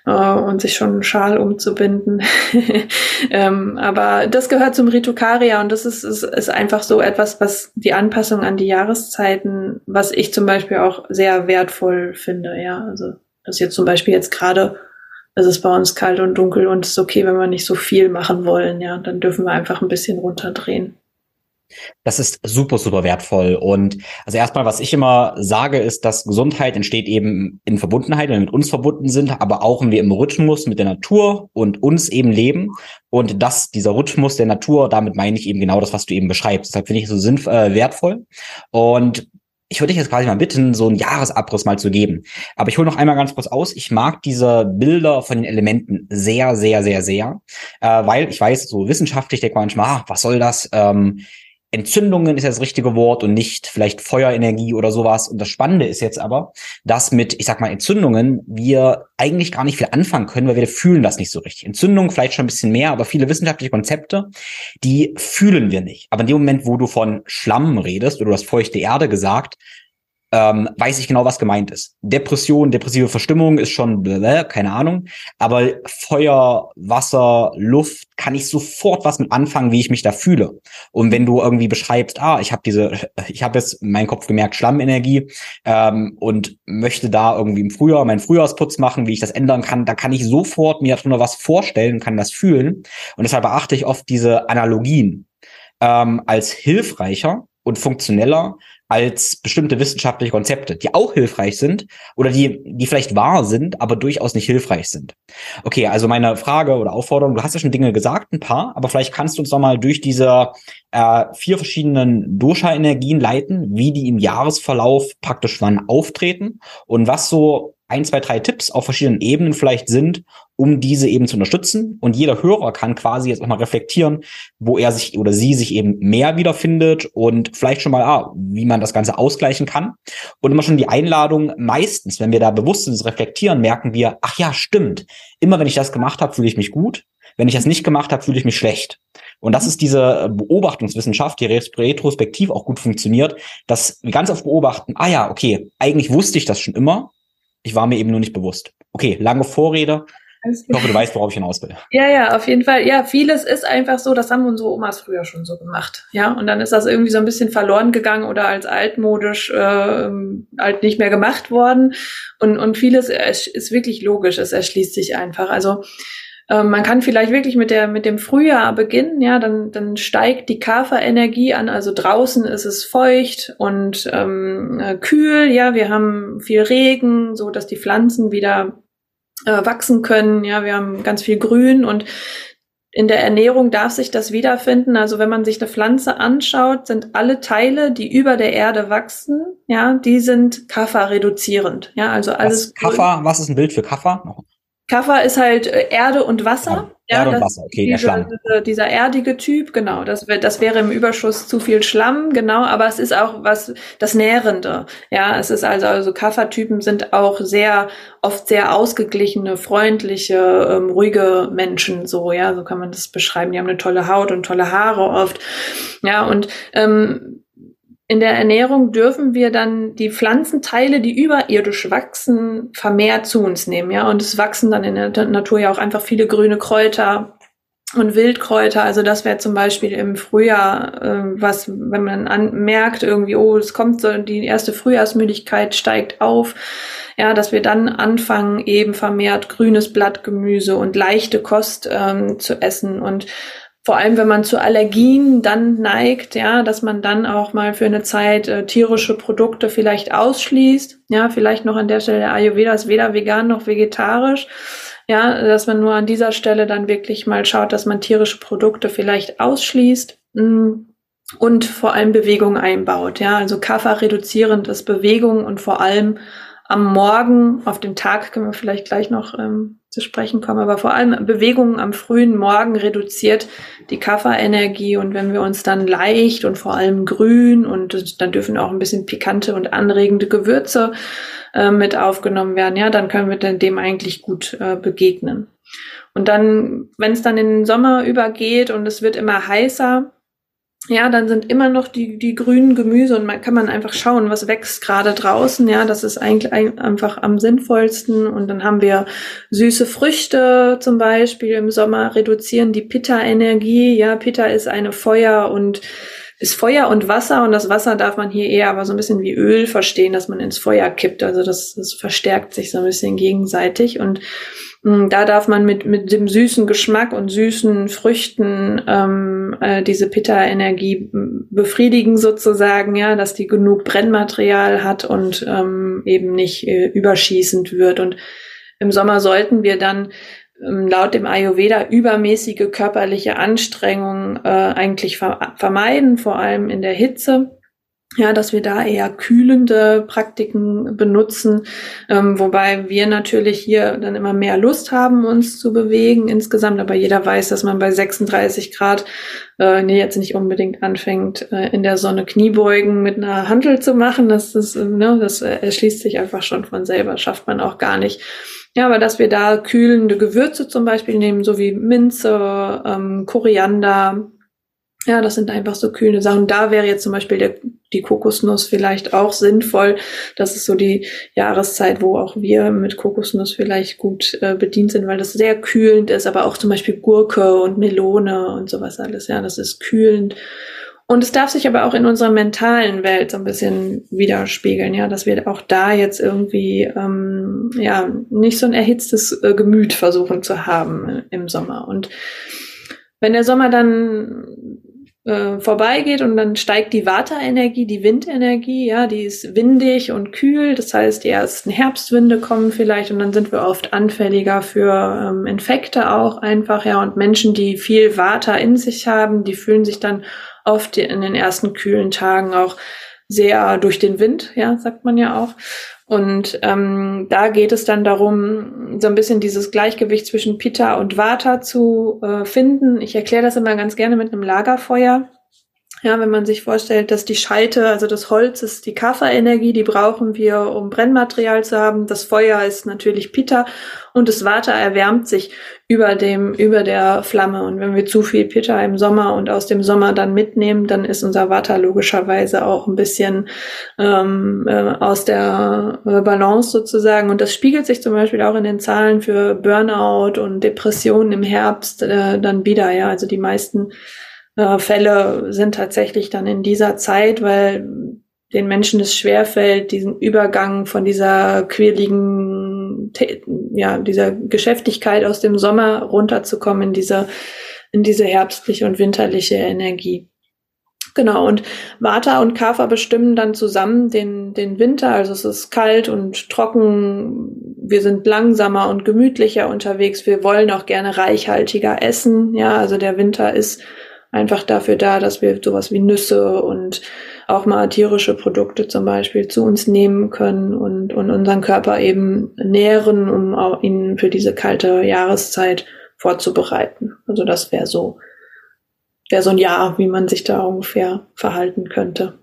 äh, und sich schon einen Schal umzubinden. (laughs) ähm, aber das gehört zum Ritukaria und das ist, ist, ist einfach so etwas, was die Anpassung an die Jahreszeiten, was ich zum Beispiel auch sehr wertvoll finde. Ja, also das jetzt zum Beispiel jetzt gerade es ist bei uns kalt und dunkel und es ist okay, wenn wir nicht so viel machen wollen, ja, dann dürfen wir einfach ein bisschen runterdrehen.
Das ist super, super wertvoll. Und also erstmal, was ich immer sage, ist, dass Gesundheit entsteht eben in Verbundenheit, wenn wir mit uns verbunden sind, aber auch wenn wir im Rhythmus mit der Natur und uns eben leben. Und das, dieser Rhythmus der Natur, damit meine ich eben genau das, was du eben beschreibst. Deshalb finde ich es so sinnvoll, äh, wertvoll. Und ich würde dich jetzt quasi mal bitten, so einen Jahresabriss mal zu geben. Aber ich hole noch einmal ganz kurz aus. Ich mag diese Bilder von den Elementen sehr, sehr, sehr, sehr, äh, weil ich weiß, so wissenschaftlich denkt man manchmal, ah, was soll das? Ähm, Entzündungen ist das richtige Wort und nicht vielleicht Feuerenergie oder sowas. Und das Spannende ist jetzt aber, dass mit, ich sag mal, Entzündungen wir eigentlich gar nicht viel anfangen können, weil wir fühlen das nicht so richtig. Entzündungen vielleicht schon ein bisschen mehr, aber viele wissenschaftliche Konzepte, die fühlen wir nicht. Aber in dem Moment, wo du von Schlamm redest oder du hast feuchte Erde gesagt, ähm, weiß ich genau, was gemeint ist. Depression, depressive Verstimmung ist schon, blablabla, keine Ahnung. Aber Feuer, Wasser, Luft, kann ich sofort was mit anfangen, wie ich mich da fühle. Und wenn du irgendwie beschreibst, ah, ich habe diese, (laughs) ich habe jetzt in meinen Kopf gemerkt, Schlammenergie ähm, und möchte da irgendwie im Frühjahr meinen Frühjahrsputz machen, wie ich das ändern kann, da kann ich sofort mir darunter was vorstellen kann das fühlen. Und deshalb beachte ich oft diese Analogien ähm, als hilfreicher und funktioneller als bestimmte wissenschaftliche Konzepte, die auch hilfreich sind oder die, die vielleicht wahr sind, aber durchaus nicht hilfreich sind. Okay, also meine Frage oder Aufforderung, du hast ja schon Dinge gesagt, ein paar, aber vielleicht kannst du uns noch mal durch diese äh, vier verschiedenen Dosha-Energien leiten, wie die im Jahresverlauf praktisch wann auftreten und was so ein, zwei, drei Tipps auf verschiedenen Ebenen vielleicht sind, um diese eben zu unterstützen. Und jeder Hörer kann quasi jetzt auch mal reflektieren, wo er sich oder sie sich eben mehr wiederfindet und vielleicht schon mal, ah, wie man das Ganze ausgleichen kann. Und immer schon die Einladung, meistens, wenn wir da bewusst ins Reflektieren, merken wir, ach ja, stimmt. Immer wenn ich das gemacht habe, fühle ich mich gut. Wenn ich das nicht gemacht habe, fühle ich mich schlecht. Und das ist diese Beobachtungswissenschaft, die retrospektiv auch gut funktioniert, dass wir ganz oft beobachten, ah ja, okay, eigentlich wusste ich das schon immer, ich war mir eben nur nicht bewusst. Okay, lange Vorrede. Ich hoffe, du weißt, worauf ich hinaus will.
Ja, ja, auf jeden Fall. Ja, vieles ist einfach so, das haben unsere Omas früher schon so gemacht. Ja, und dann ist das irgendwie so ein bisschen verloren gegangen oder als altmodisch äh, halt nicht mehr gemacht worden. Und, und vieles ist wirklich logisch, es erschließt sich einfach. Also ähm, man kann vielleicht wirklich mit der mit dem Frühjahr beginnen, ja, dann dann steigt die Kaferenergie an. Also draußen ist es feucht und ähm, äh, kühl, ja, wir haben viel Regen, so dass die Pflanzen wieder äh, wachsen können. Ja, wir haben ganz viel Grün und in der Ernährung darf sich das wiederfinden. Also wenn man sich eine Pflanze anschaut, sind alle Teile, die über der Erde wachsen, ja, die sind Kaffer reduzierend. Ja, also alles.
Was, Kaffer, was ist ein Bild für Kaffer?
Kaffer ist halt äh, Erde und Wasser.
Ja, Erde und Wasser, okay,
dieser, der Schlamm. Dieser erdige Typ, genau. Das, das wäre im Überschuss zu viel Schlamm, genau. Aber es ist auch was, das Nährende. Ja, es ist also, also Kaffertypen sind auch sehr, oft sehr ausgeglichene, freundliche, ähm, ruhige Menschen, so, ja, so kann man das beschreiben. Die haben eine tolle Haut und tolle Haare oft. Ja, und, ähm, in der Ernährung dürfen wir dann die Pflanzenteile, die überirdisch wachsen, vermehrt zu uns nehmen, ja. Und es wachsen dann in der Natur ja auch einfach viele grüne Kräuter und Wildkräuter. Also das wäre zum Beispiel im Frühjahr, äh, was, wenn man an, merkt irgendwie, oh, es kommt so, die erste Frühjahrsmüdigkeit steigt auf, ja, dass wir dann anfangen, eben vermehrt grünes Blattgemüse und leichte Kost ähm, zu essen und vor allem wenn man zu Allergien dann neigt, ja, dass man dann auch mal für eine Zeit äh, tierische Produkte vielleicht ausschließt, ja, vielleicht noch an der Stelle der Ayurveda ist weder vegan noch vegetarisch, ja, dass man nur an dieser Stelle dann wirklich mal schaut, dass man tierische Produkte vielleicht ausschließt. Mm, und vor allem Bewegung einbaut, ja, also Kaffer reduzierend ist Bewegung und vor allem am Morgen, auf den Tag können wir vielleicht gleich noch ähm, zu sprechen kommen, aber vor allem Bewegungen am frühen Morgen reduziert die Kafferenergie und wenn wir uns dann leicht und vor allem grün und dann dürfen auch ein bisschen pikante und anregende Gewürze äh, mit aufgenommen werden, ja, dann können wir dem eigentlich gut äh, begegnen. Und dann, wenn es dann in den Sommer übergeht und es wird immer heißer, ja, dann sind immer noch die, die grünen Gemüse und man kann man einfach schauen, was wächst gerade draußen. Ja, das ist eigentlich einfach am sinnvollsten. Und dann haben wir süße Früchte zum Beispiel im Sommer reduzieren die Pitta-Energie. Ja, Pitta ist eine Feuer und ist Feuer und Wasser und das Wasser darf man hier eher aber so ein bisschen wie Öl verstehen, dass man ins Feuer kippt. Also das, das verstärkt sich so ein bisschen gegenseitig und da darf man mit, mit dem süßen Geschmack und süßen Früchten ähm, äh, diese Pitta-Energie befriedigen sozusagen, ja, dass die genug Brennmaterial hat und ähm, eben nicht äh, überschießend wird. Und im Sommer sollten wir dann ähm, laut dem Ayurveda übermäßige körperliche Anstrengungen äh, eigentlich ver vermeiden, vor allem in der Hitze. Ja, dass wir da eher kühlende Praktiken benutzen, ähm, wobei wir natürlich hier dann immer mehr Lust haben, uns zu bewegen insgesamt, aber jeder weiß, dass man bei 36 Grad äh, nee, jetzt nicht unbedingt anfängt, äh, in der Sonne Kniebeugen mit einer Handel zu machen. Das ist, äh, ne, das erschließt sich einfach schon von selber, schafft man auch gar nicht. Ja, aber dass wir da kühlende Gewürze zum Beispiel nehmen, so wie Minze, ähm, Koriander, ja, das sind einfach so kühle Sachen. Da wäre jetzt zum Beispiel der, die Kokosnuss vielleicht auch sinnvoll. Das ist so die Jahreszeit, wo auch wir mit Kokosnuss vielleicht gut äh, bedient sind, weil das sehr kühlend ist. Aber auch zum Beispiel Gurke und Melone und sowas alles. Ja, das ist kühlend. Und es darf sich aber auch in unserer mentalen Welt so ein bisschen widerspiegeln, ja, dass wir auch da jetzt irgendwie ähm, ja nicht so ein erhitztes äh, Gemüt versuchen zu haben im Sommer. Und wenn der Sommer dann äh, vorbeigeht und dann steigt die Vata-Energie, die Windenergie, ja, die ist windig und kühl. Das heißt, die ersten Herbstwinde kommen vielleicht und dann sind wir oft anfälliger für ähm, Infekte auch einfach, ja. Und Menschen, die viel Vata in sich haben, die fühlen sich dann oft in den ersten kühlen Tagen auch sehr durch den Wind, ja, sagt man ja auch. Und ähm, da geht es dann darum, so ein bisschen dieses Gleichgewicht zwischen Pitta und Vata zu äh, finden. Ich erkläre das immer ganz gerne mit einem Lagerfeuer. Ja, wenn man sich vorstellt, dass die Scheite, also das Holz ist die Kapha-Energie, die brauchen wir, um Brennmaterial zu haben. Das Feuer ist natürlich Pitta und das Water erwärmt sich über dem, über der Flamme. Und wenn wir zu viel Pitta im Sommer und aus dem Sommer dann mitnehmen, dann ist unser Water logischerweise auch ein bisschen ähm, äh, aus der äh, Balance sozusagen. Und das spiegelt sich zum Beispiel auch in den Zahlen für Burnout und Depressionen im Herbst äh, dann wieder. Ja, also die meisten äh, Fälle sind tatsächlich dann in dieser Zeit, weil den Menschen es schwerfällt, diesen Übergang von dieser quirligen, ja, dieser Geschäftigkeit aus dem Sommer runterzukommen in diese, in diese herbstliche und winterliche Energie. Genau, und Vata und Kapha bestimmen dann zusammen den, den Winter. Also es ist kalt und trocken. Wir sind langsamer und gemütlicher unterwegs. Wir wollen auch gerne reichhaltiger essen. Ja, also der Winter ist einfach dafür da, dass wir sowas wie Nüsse und auch mal tierische Produkte zum Beispiel zu uns nehmen können und, und unseren Körper eben nähren, um auch ihn für diese kalte Jahreszeit vorzubereiten. Also das wäre so, wäre so ein Jahr, wie man sich da ungefähr verhalten könnte.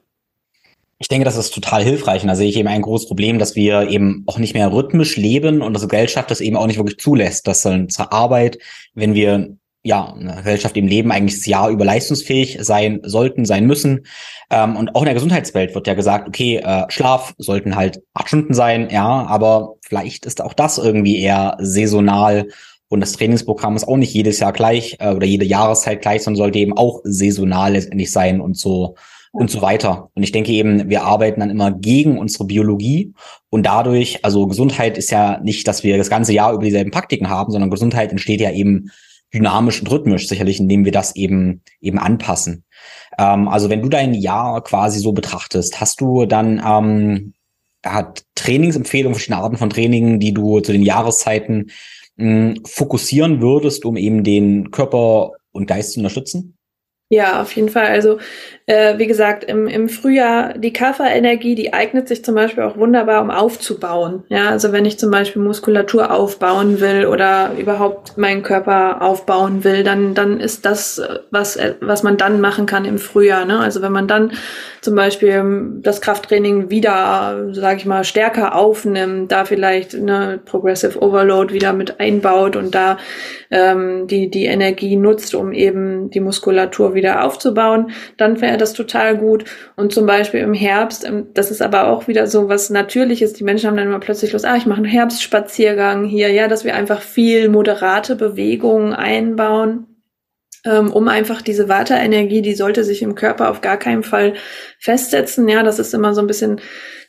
Ich denke, das ist total hilfreich. Und da sehe ich eben ein großes Problem, dass wir eben auch nicht mehr rhythmisch leben und unsere Gesellschaft das eben auch nicht wirklich zulässt, dass dann zur Arbeit, wenn wir ja, eine Gesellschaft im Leben eigentlich das Jahr über leistungsfähig sein sollten, sein müssen. Ähm, und auch in der Gesundheitswelt wird ja gesagt, okay, äh, Schlaf sollten halt acht Stunden sein, ja, aber vielleicht ist auch das irgendwie eher saisonal und das Trainingsprogramm ist auch nicht jedes Jahr gleich äh, oder jede Jahreszeit gleich, sondern sollte eben auch saisonal letztendlich sein und so und so weiter. Und ich denke eben, wir arbeiten dann immer gegen unsere Biologie und dadurch, also Gesundheit ist ja nicht, dass wir das ganze Jahr über dieselben Praktiken haben, sondern Gesundheit entsteht ja eben dynamisch und rhythmisch, sicherlich, indem wir das eben eben anpassen. Ähm, also wenn du dein Jahr quasi so betrachtest, hast du dann ähm, hat Trainingsempfehlungen, verschiedene Arten von Trainingen, die du zu den Jahreszeiten mh, fokussieren würdest, um eben den Körper und Geist zu unterstützen?
Ja, auf jeden Fall. Also äh, wie gesagt, im, im Frühjahr die Kafferenergie, die eignet sich zum Beispiel auch wunderbar, um aufzubauen. Ja, also wenn ich zum Beispiel Muskulatur aufbauen will oder überhaupt meinen Körper aufbauen will, dann dann ist das was was man dann machen kann im Frühjahr. Ne? Also wenn man dann zum Beispiel das Krafttraining wieder, sage ich mal, stärker aufnimmt, da vielleicht eine Progressive Overload wieder mit einbaut und da ähm, die die Energie nutzt, um eben die Muskulatur wieder aufzubauen, dann wäre das total gut. Und zum Beispiel im Herbst, ähm, das ist aber auch wieder so was Natürliches. Die Menschen haben dann immer plötzlich Lust, ah, ich mache einen Herbstspaziergang hier, ja, dass wir einfach viel moderate Bewegungen einbauen ähm, um einfach diese Vata-Energie, die sollte sich im Körper auf gar keinen Fall festsetzen. Ja, das ist immer so ein bisschen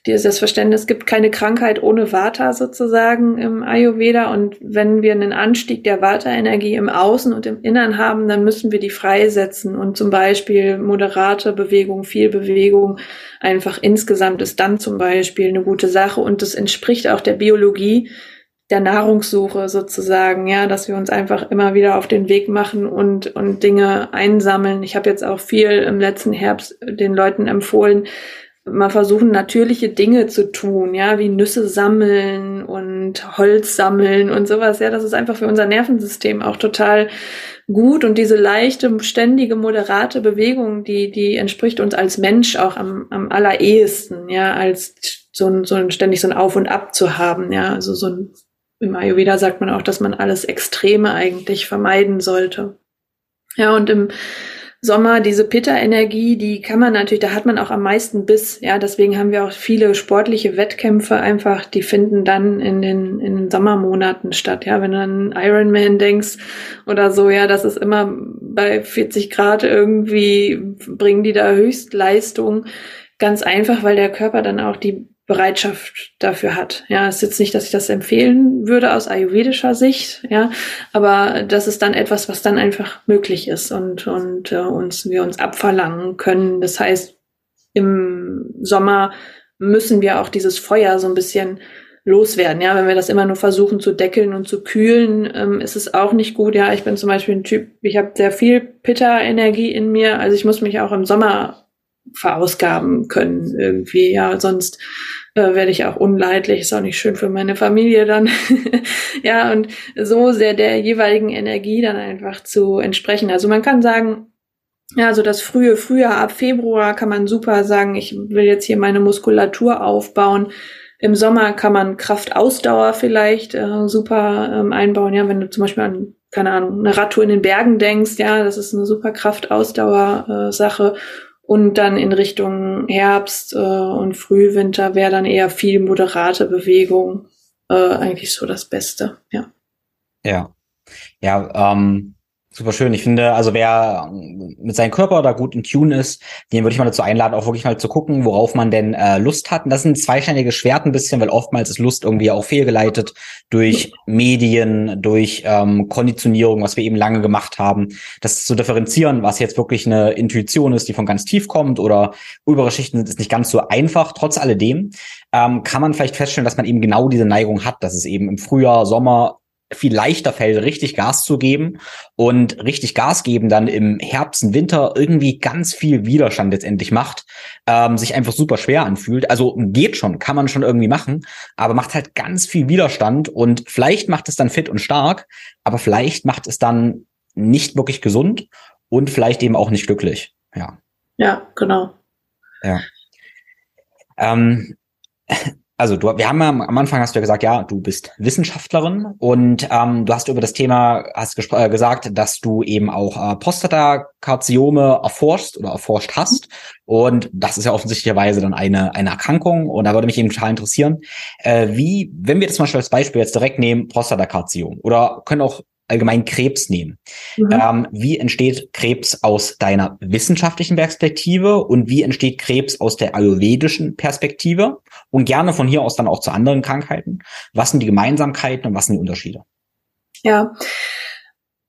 dieses Verständnis, es gibt keine Krankheit ohne Vata sozusagen im Ayurveda. Und wenn wir einen Anstieg der Vata-Energie im Außen und im Innern haben, dann müssen wir die freisetzen. Und zum Beispiel moderate Bewegung, viel Bewegung einfach insgesamt ist dann zum Beispiel eine gute Sache. Und das entspricht auch der Biologie der Nahrungssuche sozusagen, ja, dass wir uns einfach immer wieder auf den Weg machen und, und Dinge einsammeln. Ich habe jetzt auch viel im letzten Herbst den Leuten empfohlen, mal versuchen, natürliche Dinge zu tun, ja, wie Nüsse sammeln und Holz sammeln und sowas. Ja, das ist einfach für unser Nervensystem auch total gut und diese leichte, ständige, moderate Bewegung, die, die entspricht uns als Mensch auch am, am allerersten, ja, als so ein, so ein ständig so ein Auf und Ab zu haben, ja, also so ein, im Ayurveda sagt man auch, dass man alles Extreme eigentlich vermeiden sollte. Ja, und im Sommer, diese Pitta-Energie, die kann man natürlich, da hat man auch am meisten Biss. Ja, deswegen haben wir auch viele sportliche Wettkämpfe einfach, die finden dann in den, in den Sommermonaten statt. Ja, wenn du an Ironman denkst oder so, ja, das ist immer bei 40 Grad irgendwie, bringen die da Höchstleistung. Ganz einfach, weil der Körper dann auch die Bereitschaft dafür hat. Ja, es ist jetzt nicht, dass ich das empfehlen würde aus ayurvedischer Sicht, ja, aber das ist dann etwas, was dann einfach möglich ist und und äh, uns wir uns abverlangen können. Das heißt, im Sommer müssen wir auch dieses Feuer so ein bisschen loswerden. Ja, wenn wir das immer nur versuchen zu deckeln und zu kühlen, ähm, ist es auch nicht gut. Ja, ich bin zum Beispiel ein Typ, ich habe sehr viel Pitta-Energie in mir, also ich muss mich auch im Sommer verausgaben können irgendwie. Ja, sonst äh, werde ich auch unleidlich, ist auch nicht schön für meine Familie dann. (laughs) ja, und so sehr der jeweiligen Energie dann einfach zu entsprechen. Also man kann sagen, ja, so das frühe Frühjahr ab Februar kann man super sagen, ich will jetzt hier meine Muskulatur aufbauen. Im Sommer kann man Kraftausdauer vielleicht äh, super ähm, einbauen. Ja, wenn du zum Beispiel an, keine Ahnung, eine Radtour in den Bergen denkst, ja, das ist eine super Kraftausdauer-Sache. Äh, und dann in Richtung Herbst äh, und Frühwinter wäre dann eher viel moderate Bewegung äh, eigentlich so das Beste, ja.
Ja. Ja, ähm, Super schön. Ich finde, also wer mit seinem Körper da gut in Tune ist, den würde ich mal dazu einladen, auch wirklich mal zu gucken, worauf man denn äh, Lust hat. Und das sind zweischneidige Schwert ein bisschen, weil oftmals ist Lust irgendwie auch fehlgeleitet durch Medien, durch ähm, Konditionierung, was wir eben lange gemacht haben. Das zu differenzieren, was jetzt wirklich eine Intuition ist, die von ganz tief kommt oder obere Schichten ist nicht ganz so einfach. Trotz alledem ähm, kann man vielleicht feststellen, dass man eben genau diese Neigung hat, dass es eben im Frühjahr, Sommer viel leichter fällt, richtig Gas zu geben und richtig Gas geben dann im Herbst und Winter irgendwie ganz viel Widerstand letztendlich macht, ähm, sich einfach super schwer anfühlt. Also geht schon, kann man schon irgendwie machen, aber macht halt ganz viel Widerstand und vielleicht macht es dann fit und stark, aber vielleicht macht es dann nicht wirklich gesund und vielleicht eben auch nicht glücklich. Ja.
Ja, genau.
Ja. Ähm, also du, wir haben ja am Anfang hast du ja gesagt, ja, du bist Wissenschaftlerin und ähm, du hast über das Thema hast äh, gesagt, dass du eben auch äh, Prostatakarziome erforscht oder erforscht hast und das ist ja offensichtlicherweise dann eine eine Erkrankung und da würde mich eben total interessieren, äh, wie, wenn wir das zum Beispiel als Beispiel jetzt direkt nehmen, Prostatakarziom oder können auch allgemein Krebs nehmen. Mhm. Ähm, wie entsteht Krebs aus deiner wissenschaftlichen Perspektive und wie entsteht Krebs aus der ayurvedischen Perspektive? Und gerne von hier aus dann auch zu anderen Krankheiten. Was sind die Gemeinsamkeiten und was sind die Unterschiede?
Ja,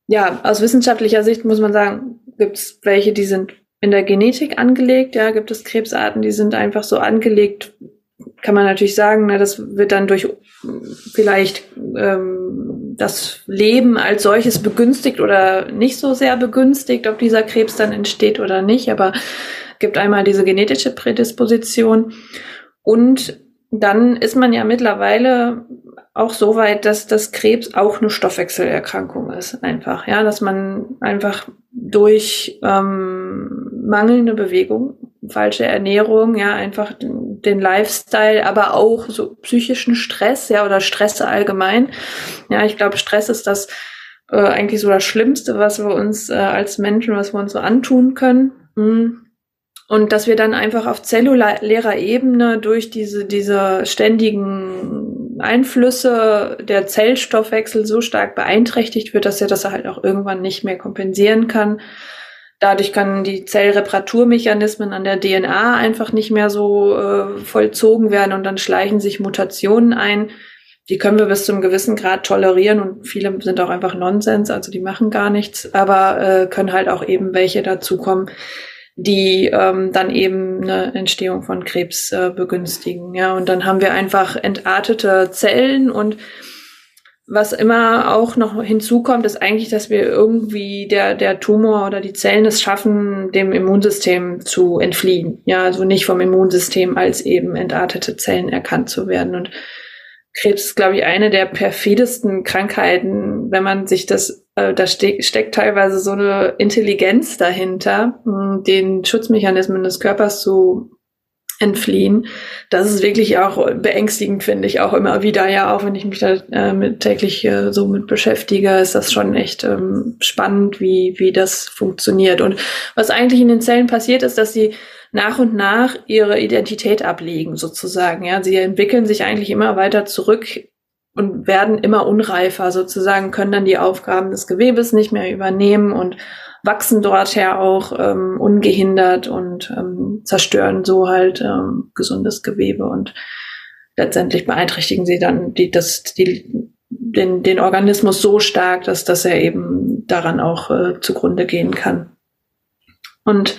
ja, aus wissenschaftlicher Sicht muss man sagen, gibt es welche, die sind in der Genetik angelegt. Ja, gibt es Krebsarten, die sind einfach so angelegt, kann man natürlich sagen, na, das wird dann durch vielleicht ähm, das Leben als solches begünstigt oder nicht so sehr begünstigt, ob dieser Krebs dann entsteht oder nicht, aber gibt einmal diese genetische Prädisposition und dann ist man ja mittlerweile auch so weit, dass das Krebs auch eine Stoffwechselerkrankung ist, einfach, ja, dass man einfach durch ähm, mangelnde Bewegung falsche Ernährung, ja, einfach den Lifestyle, aber auch so psychischen Stress, ja, oder Stress allgemein. Ja, ich glaube, Stress ist das äh, eigentlich so das Schlimmste, was wir uns äh, als Menschen, was wir uns so antun können. Mhm. Und dass wir dann einfach auf zellulärer Ebene durch diese, diese ständigen Einflüsse der Zellstoffwechsel so stark beeinträchtigt wird, dass er das halt auch irgendwann nicht mehr kompensieren kann. Dadurch können die Zellreparaturmechanismen an der DNA einfach nicht mehr so äh, vollzogen werden und dann schleichen sich Mutationen ein. Die können wir bis zum gewissen Grad tolerieren und viele sind auch einfach Nonsens, also die machen gar nichts, aber äh, können halt auch eben welche dazukommen, die ähm, dann eben eine Entstehung von Krebs äh, begünstigen. Ja, und dann haben wir einfach entartete Zellen und was immer auch noch hinzukommt, ist eigentlich, dass wir irgendwie der, der Tumor oder die Zellen es schaffen, dem Immunsystem zu entfliehen. Ja, also nicht vom Immunsystem als eben entartete Zellen erkannt zu werden. Und Krebs ist, glaube ich, eine der perfidesten Krankheiten, wenn man sich das, da ste steckt teilweise so eine Intelligenz dahinter, den Schutzmechanismen des Körpers zu entfliehen. Das ist wirklich auch beängstigend, finde ich auch immer wieder. Ja, auch wenn ich mich da äh, mit, täglich äh, so mit beschäftige, ist das schon echt ähm, spannend, wie, wie das funktioniert. Und was eigentlich in den Zellen passiert, ist, dass sie nach und nach ihre Identität ablegen, sozusagen. Ja, sie entwickeln sich eigentlich immer weiter zurück und werden immer unreifer, sozusagen, können dann die Aufgaben des Gewebes nicht mehr übernehmen und wachsen dort her auch ähm, ungehindert und ähm, zerstören so halt ähm, gesundes Gewebe und letztendlich beeinträchtigen sie dann die, das, die, den, den Organismus so stark, dass, dass er eben daran auch äh, zugrunde gehen kann. Und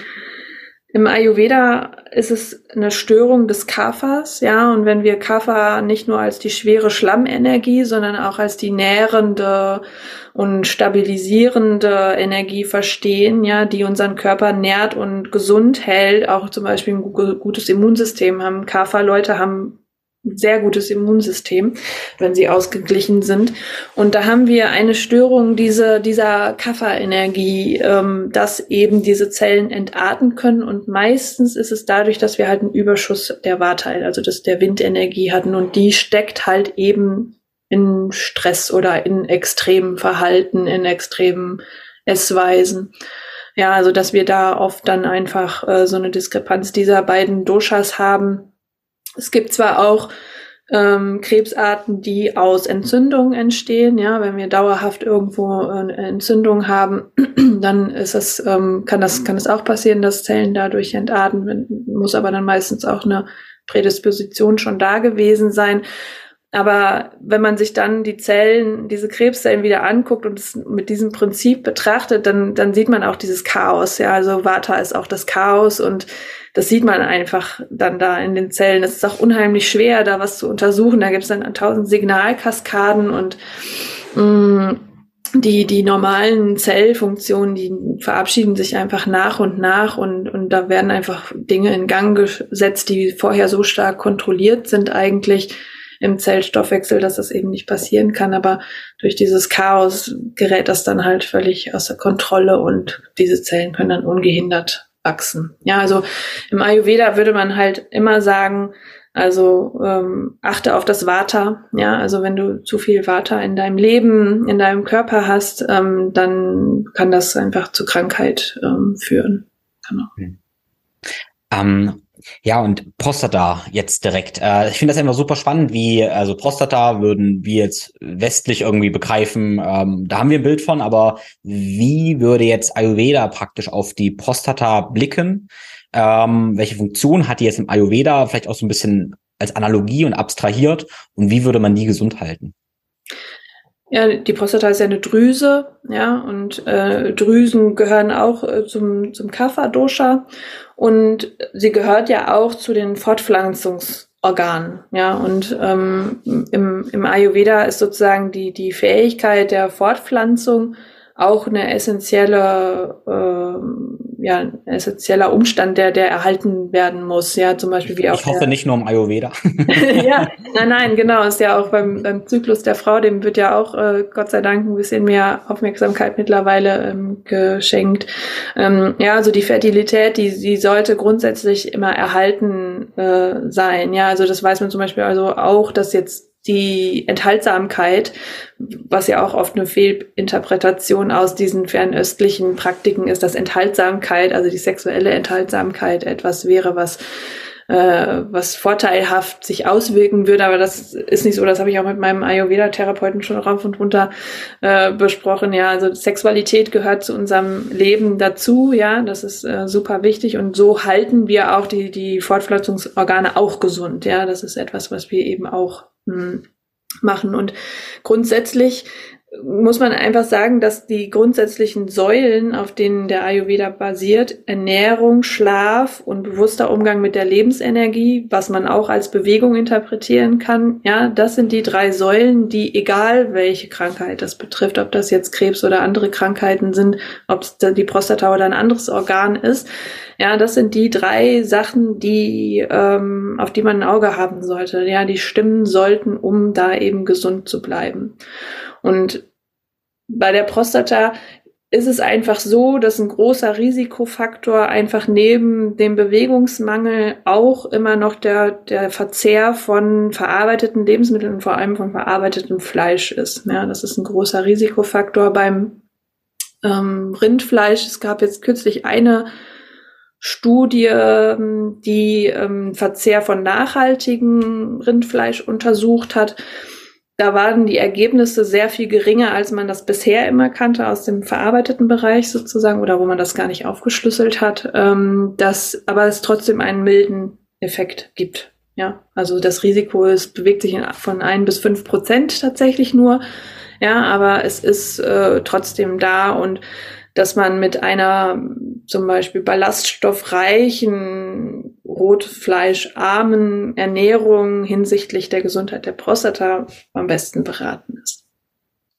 im Ayurveda ist es eine Störung des Kaphas, ja, und wenn wir Kapha nicht nur als die schwere Schlammenergie, sondern auch als die nährende und stabilisierende Energie verstehen, ja, die unseren Körper nährt und gesund hält, auch zum Beispiel ein gutes Immunsystem haben. Kapha-Leute haben sehr gutes Immunsystem, wenn sie ausgeglichen sind. Und da haben wir eine Störung diese, dieser Kafferenergie, ähm, dass eben diese Zellen entarten können. Und meistens ist es dadurch, dass wir halt einen Überschuss der Warteil, also dass der Windenergie hatten. Und die steckt halt eben in Stress oder in extremen Verhalten, in extremen Essweisen. Ja, also dass wir da oft dann einfach äh, so eine Diskrepanz dieser beiden Doshas haben es gibt zwar auch ähm, Krebsarten, die aus Entzündungen entstehen. Ja, wenn wir dauerhaft irgendwo eine Entzündung haben, (clears throat) dann ist das, ähm, kann das, kann es auch passieren, dass Zellen dadurch entarten. Muss aber dann meistens auch eine Prädisposition schon da gewesen sein. Aber wenn man sich dann die Zellen, diese Krebszellen wieder anguckt und es mit diesem Prinzip betrachtet, dann, dann sieht man auch dieses Chaos. Ja, also Vata ist auch das Chaos und das sieht man einfach dann da in den Zellen. Es ist auch unheimlich schwer, da was zu untersuchen. Da gibt es dann tausend Signalkaskaden und mh, mm, die, die normalen Zellfunktionen, die verabschieden sich einfach nach und nach und, und da werden einfach Dinge in Gang gesetzt, die vorher so stark kontrolliert sind eigentlich im Zellstoffwechsel, dass das eben nicht passieren kann. Aber durch dieses Chaos gerät das dann halt völlig außer Kontrolle und diese Zellen können dann ungehindert wachsen. Ja, also im Ayurveda würde man halt immer sagen, also ähm, achte auf das Vata. Ja, also wenn du zu viel Vata in deinem Leben, in deinem Körper hast, ähm, dann kann das einfach zu Krankheit ähm, führen. Genau.
Hm. Ähm, ja, und Prostata jetzt direkt. Äh, ich finde das immer super spannend, wie, also Prostata würden wir jetzt westlich irgendwie begreifen, ähm, da haben wir ein Bild von, aber wie würde jetzt Ayurveda praktisch auf die Prostata blicken? Ähm, welche Funktion hat die jetzt im Ayurveda vielleicht auch so ein bisschen als Analogie und abstrahiert und wie würde man die gesund halten?
Ja, die Prostata ist ja eine Drüse, ja, und äh, Drüsen gehören auch äh, zum, zum Kapha-Dosha und sie gehört ja auch zu den Fortpflanzungsorganen, ja, und ähm, im, im Ayurveda ist sozusagen die, die Fähigkeit der Fortpflanzung auch eine essentielle, äh, ja, ein essentieller Umstand, der, der erhalten werden muss. Ja, zum Beispiel wie auch.
Ich hoffe nicht nur im Ayurveda. (laughs) (laughs)
ja, nein, nein, genau. Ist ja auch beim, beim Zyklus der Frau, dem wird ja auch äh, Gott sei Dank ein bisschen mehr Aufmerksamkeit mittlerweile ähm, geschenkt. Ähm, ja, also die Fertilität, die, die sollte grundsätzlich immer erhalten äh, sein. Ja, also das weiß man zum Beispiel also auch, dass jetzt die Enthaltsamkeit, was ja auch oft eine Fehlinterpretation aus diesen fernöstlichen Praktiken ist, dass Enthaltsamkeit, also die sexuelle Enthaltsamkeit etwas wäre, was äh, was vorteilhaft sich auswirken würde, aber das ist nicht so, das habe ich auch mit meinem Ayurveda-Therapeuten schon rauf und runter äh, besprochen. Ja, also Sexualität gehört zu unserem Leben dazu, ja, das ist äh, super wichtig. Und so halten wir auch die, die Fortpflanzungsorgane auch gesund, ja, das ist etwas, was wir eben auch hm, machen. Und grundsätzlich muss man einfach sagen, dass die grundsätzlichen Säulen, auf denen der Ayurveda basiert, Ernährung, Schlaf und bewusster Umgang mit der Lebensenergie, was man auch als Bewegung interpretieren kann, ja, das sind die drei Säulen, die egal welche Krankheit das betrifft, ob das jetzt Krebs oder andere Krankheiten sind, ob es die Prostata oder ein anderes Organ ist, ja, das sind die drei Sachen, die ähm, auf die man ein Auge haben sollte. Ja, die stimmen sollten, um da eben gesund zu bleiben. Und bei der Prostata ist es einfach so, dass ein großer Risikofaktor einfach neben dem Bewegungsmangel auch immer noch der, der Verzehr von verarbeiteten Lebensmitteln und vor allem von verarbeitetem Fleisch ist. Ja, das ist ein großer Risikofaktor beim ähm, Rindfleisch. Es gab jetzt kürzlich eine Studie, ähm, die ähm, Verzehr von nachhaltigem Rindfleisch untersucht hat da waren die Ergebnisse sehr viel geringer, als man das bisher immer kannte aus dem verarbeiteten Bereich sozusagen oder wo man das gar nicht aufgeschlüsselt hat, ähm, dass aber es trotzdem einen milden Effekt gibt. Ja, also das Risiko ist, bewegt sich von ein bis fünf Prozent tatsächlich nur. Ja, aber es ist äh, trotzdem da und dass man mit einer zum Beispiel ballaststoffreichen, rotfleischarmen Ernährung hinsichtlich der Gesundheit der Prostata am besten beraten ist.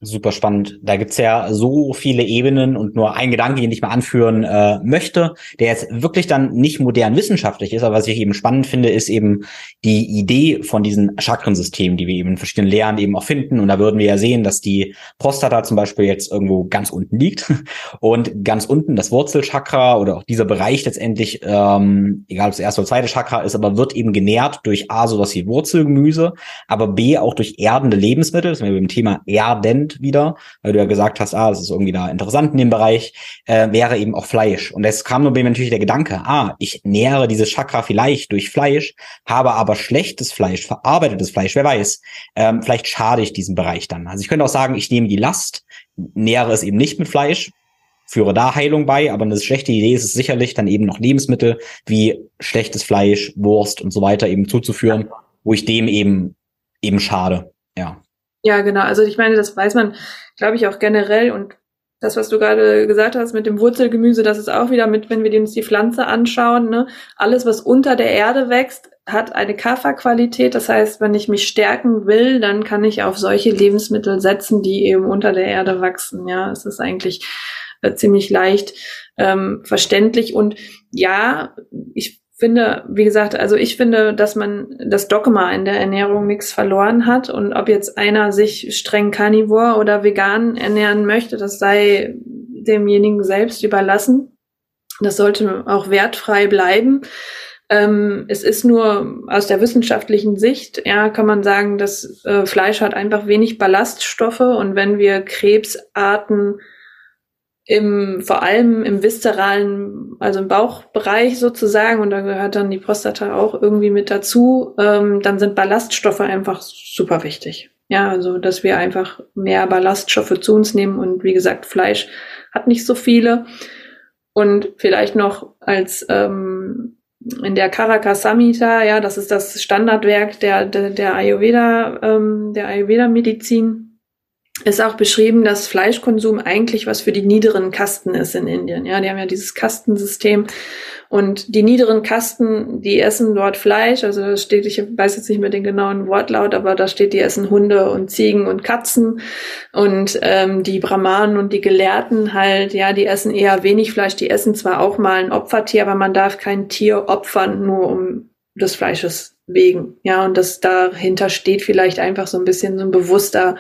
Super spannend. Da gibt's ja so viele Ebenen und nur ein Gedanke, den ich mal anführen äh, möchte, der jetzt wirklich dann nicht modern wissenschaftlich ist, aber was ich eben spannend finde, ist eben die Idee von diesen Chakrensystemen, die wir eben in verschiedenen Lehren eben auch finden. Und da würden wir ja sehen, dass die Prostata zum Beispiel jetzt irgendwo ganz unten liegt (laughs) und ganz unten das Wurzelchakra oder auch dieser Bereich letztendlich, ähm, egal ob es erste oder zweite Chakra ist, aber wird eben genährt durch A, sowas wie Wurzelgemüse, aber B, auch durch erdende Lebensmittel. Das sind wir beim Thema Erden Prozent wieder, weil du ja gesagt hast, ah, das ist irgendwie da interessant in dem Bereich, äh, wäre eben auch Fleisch. Und es kam mir natürlich der Gedanke, ah, ich nähere dieses Chakra vielleicht durch Fleisch, habe aber schlechtes Fleisch, verarbeitetes Fleisch, wer weiß, ähm, vielleicht schade ich diesen Bereich dann. Also ich könnte auch sagen, ich nehme die Last, nähere es eben nicht mit Fleisch, führe da Heilung bei, aber eine schlechte Idee ist es sicherlich, dann eben noch Lebensmittel wie schlechtes Fleisch, Wurst und so weiter eben zuzuführen, wo ich dem eben eben schade. Ja.
Ja, genau. Also ich meine, das weiß man, glaube ich, auch generell. Und das, was du gerade gesagt hast mit dem Wurzelgemüse, das ist auch wieder mit, wenn wir uns die Pflanze anschauen, ne? alles, was unter der Erde wächst, hat eine Kafferqualität. Das heißt, wenn ich mich stärken will, dann kann ich auf solche Lebensmittel setzen, die eben unter der Erde wachsen. Ja, es ist eigentlich äh, ziemlich leicht ähm, verständlich. Und ja, ich finde, wie gesagt, also ich finde, dass man das Dogma in der Ernährung nichts verloren hat und ob jetzt einer sich streng carnivore oder vegan ernähren möchte, das sei demjenigen selbst überlassen. Das sollte auch wertfrei bleiben. Ähm, es ist nur aus der wissenschaftlichen Sicht, ja, kann man sagen, dass äh, Fleisch hat einfach wenig Ballaststoffe und wenn wir Krebsarten im, vor allem im viszeralen, also im Bauchbereich sozusagen, und da gehört dann die Prostata auch irgendwie mit dazu, ähm, dann sind Ballaststoffe einfach super wichtig. Ja, also, dass wir einfach mehr Ballaststoffe zu uns nehmen und wie gesagt, Fleisch hat nicht so viele. Und vielleicht noch als ähm, in der Karaka Samhita, ja, das ist das Standardwerk der, der, der Ayurveda, ähm, der Ayurveda-Medizin ist auch beschrieben, dass Fleischkonsum eigentlich was für die niederen Kasten ist in Indien. Ja, die haben ja dieses Kastensystem und die niederen Kasten, die essen dort Fleisch. Also da steht, ich weiß jetzt nicht mehr den genauen Wortlaut, aber da steht, die essen Hunde und Ziegen und Katzen und ähm, die Brahmanen und die Gelehrten halt, ja, die essen eher wenig Fleisch. Die essen zwar auch mal ein Opfertier, aber man darf kein Tier opfern, nur um des Fleisches wegen. Ja, und das dahinter steht vielleicht einfach so ein bisschen so ein bewusster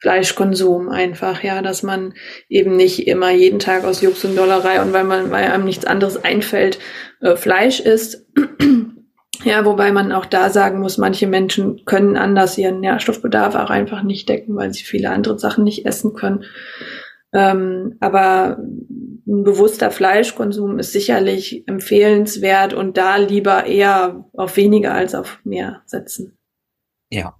Fleischkonsum einfach, ja, dass man eben nicht immer jeden Tag aus Jux und Dollerei und weil man, weil einem nichts anderes einfällt, äh, Fleisch isst. (clears throat) ja, wobei man auch da sagen muss, manche Menschen können anders ihren Nährstoffbedarf auch einfach nicht decken, weil sie viele andere Sachen nicht essen können. Ähm, aber ein bewusster Fleischkonsum ist sicherlich empfehlenswert und da lieber eher auf weniger als auf mehr setzen.
Ja,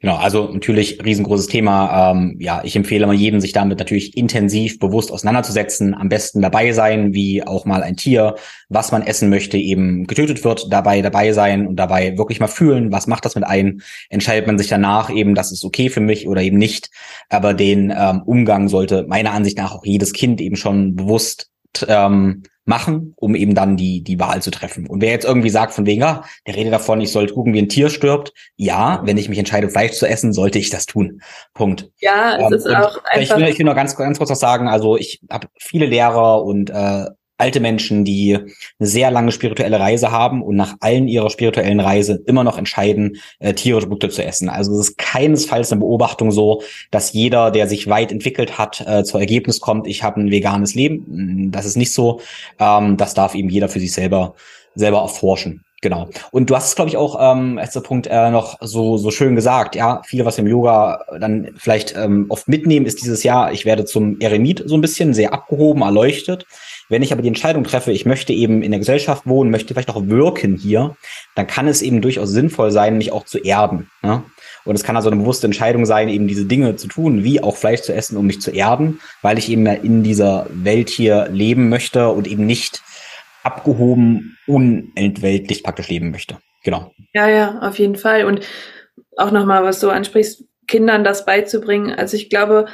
Genau, also natürlich riesengroßes Thema. Ähm, ja, ich empfehle mal jedem, sich damit natürlich intensiv, bewusst auseinanderzusetzen. Am besten dabei sein, wie auch mal ein Tier, was man essen möchte, eben getötet wird, dabei dabei sein und dabei wirklich mal fühlen, was macht das mit einem. Entscheidet man sich danach eben, das ist okay für mich oder eben nicht. Aber den ähm, Umgang sollte meiner Ansicht nach auch jedes Kind eben schon bewusst ähm, machen, um eben dann die, die Wahl zu treffen. Und wer jetzt irgendwie sagt von wegen, ah, der redet davon, ich sollte gucken, wie ein Tier stirbt. Ja, wenn ich mich entscheide, Fleisch zu essen, sollte ich das tun. Punkt.
Ja, es ähm, ist auch einfach.
Ich will, ich will nur ganz, ganz kurz noch sagen, also ich habe viele Lehrer und äh, alte Menschen, die eine sehr lange spirituelle Reise haben und nach allen ihrer spirituellen Reise immer noch entscheiden, äh, tierische Produkte zu essen. Also es ist keinesfalls eine Beobachtung so, dass jeder, der sich weit entwickelt hat, äh, zur Ergebnis kommt, ich habe ein veganes Leben. Das ist nicht so. Ähm, das darf eben jeder für sich selber selber erforschen. Genau. Und du hast es, glaube ich, auch ähm, der Punkt äh, noch so so schön gesagt. Ja, viele, was im Yoga dann vielleicht ähm, oft mitnehmen, ist dieses Jahr, ich werde zum Eremit so ein bisschen sehr abgehoben, erleuchtet. Wenn ich aber die Entscheidung treffe, ich möchte eben in der Gesellschaft wohnen, möchte vielleicht auch wirken hier, dann kann es eben durchaus sinnvoll sein, mich auch zu erden. Ne? Und es kann also eine bewusste Entscheidung sein, eben diese Dinge zu tun, wie auch Fleisch zu essen, um mich zu erden, weil ich eben in dieser Welt hier leben möchte und eben nicht abgehoben, unentweltlich praktisch leben möchte. Genau.
Ja, ja, auf jeden Fall. Und auch nochmal, was du ansprichst, Kindern das beizubringen. Also ich glaube,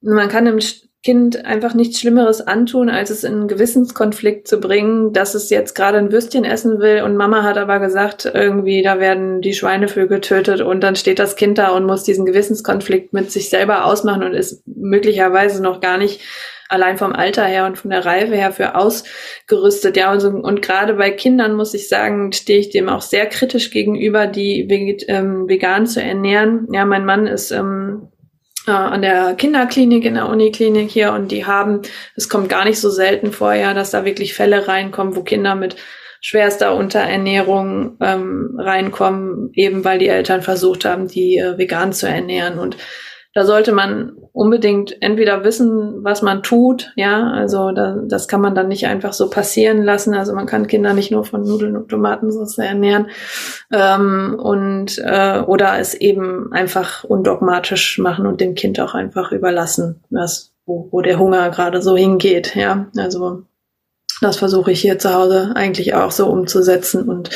man kann im Kind einfach nichts Schlimmeres antun, als es in einen Gewissenskonflikt zu bringen, dass es jetzt gerade ein Würstchen essen will und Mama hat aber gesagt, irgendwie, da werden die Schweinevögel getötet und dann steht das Kind da und muss diesen Gewissenskonflikt mit sich selber ausmachen und ist möglicherweise noch gar nicht allein vom Alter her und von der Reife her für ausgerüstet. Ja, und, so, und gerade bei Kindern muss ich sagen, stehe ich dem auch sehr kritisch gegenüber, die ähm, vegan zu ernähren. Ja, mein Mann ist ähm, äh, an der Kinderklinik in der Uniklinik hier und die haben, es kommt gar nicht so selten vor, ja, dass da wirklich Fälle reinkommen, wo Kinder mit schwerster Unterernährung ähm, reinkommen, eben weil die Eltern versucht haben, die äh, vegan zu ernähren. Und da sollte man unbedingt entweder wissen, was man tut, ja, also da, das kann man dann nicht einfach so passieren lassen. Also man kann Kinder nicht nur von Nudeln und Tomatensauce ernähren ähm, und äh, oder es eben einfach undogmatisch machen und dem Kind auch einfach überlassen, was wo, wo der Hunger gerade so hingeht, ja. Also das versuche ich hier zu Hause eigentlich auch so umzusetzen und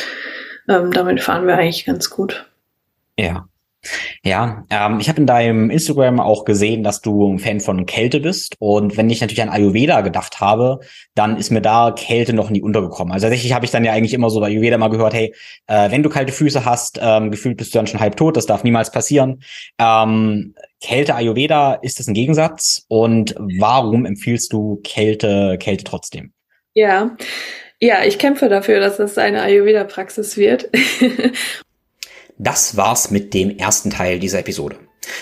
ähm, damit fahren wir eigentlich ganz gut.
Ja, ja, ähm, ich habe in deinem Instagram auch gesehen, dass du ein Fan von Kälte bist. Und wenn ich natürlich an Ayurveda gedacht habe, dann ist mir da Kälte noch nie untergekommen. Also tatsächlich habe ich dann ja eigentlich immer so bei Ayurveda mal gehört, hey, äh, wenn du kalte Füße hast, ähm, gefühlt bist du dann schon halb tot, das darf niemals passieren. Ähm, Kälte Ayurveda, ist das ein Gegensatz? Und warum empfiehlst du Kälte, Kälte trotzdem?
Ja, ja, ich kämpfe dafür, dass es eine Ayurveda-Praxis wird. (laughs)
Das war's mit dem ersten Teil dieser Episode.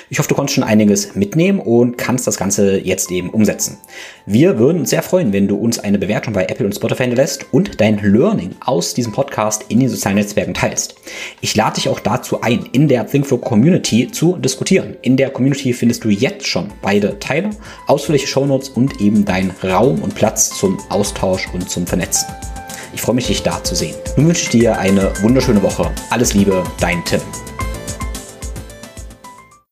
Ich hoffe, du konntest schon einiges mitnehmen und kannst das Ganze jetzt eben umsetzen. Wir würden uns sehr freuen, wenn du uns eine Bewertung bei Apple und Spotify hinterlässt und dein Learning aus diesem Podcast in den sozialen Netzwerken teilst. Ich lade dich auch dazu ein, in der ThinkFlow Community zu diskutieren. In der Community findest du jetzt schon beide Teile, ausführliche Shownotes und eben deinen Raum und Platz zum Austausch und zum Vernetzen. Ich freue mich, dich da zu sehen. Nun wünsche ich dir eine wunderschöne Woche. Alles Liebe, dein Tim.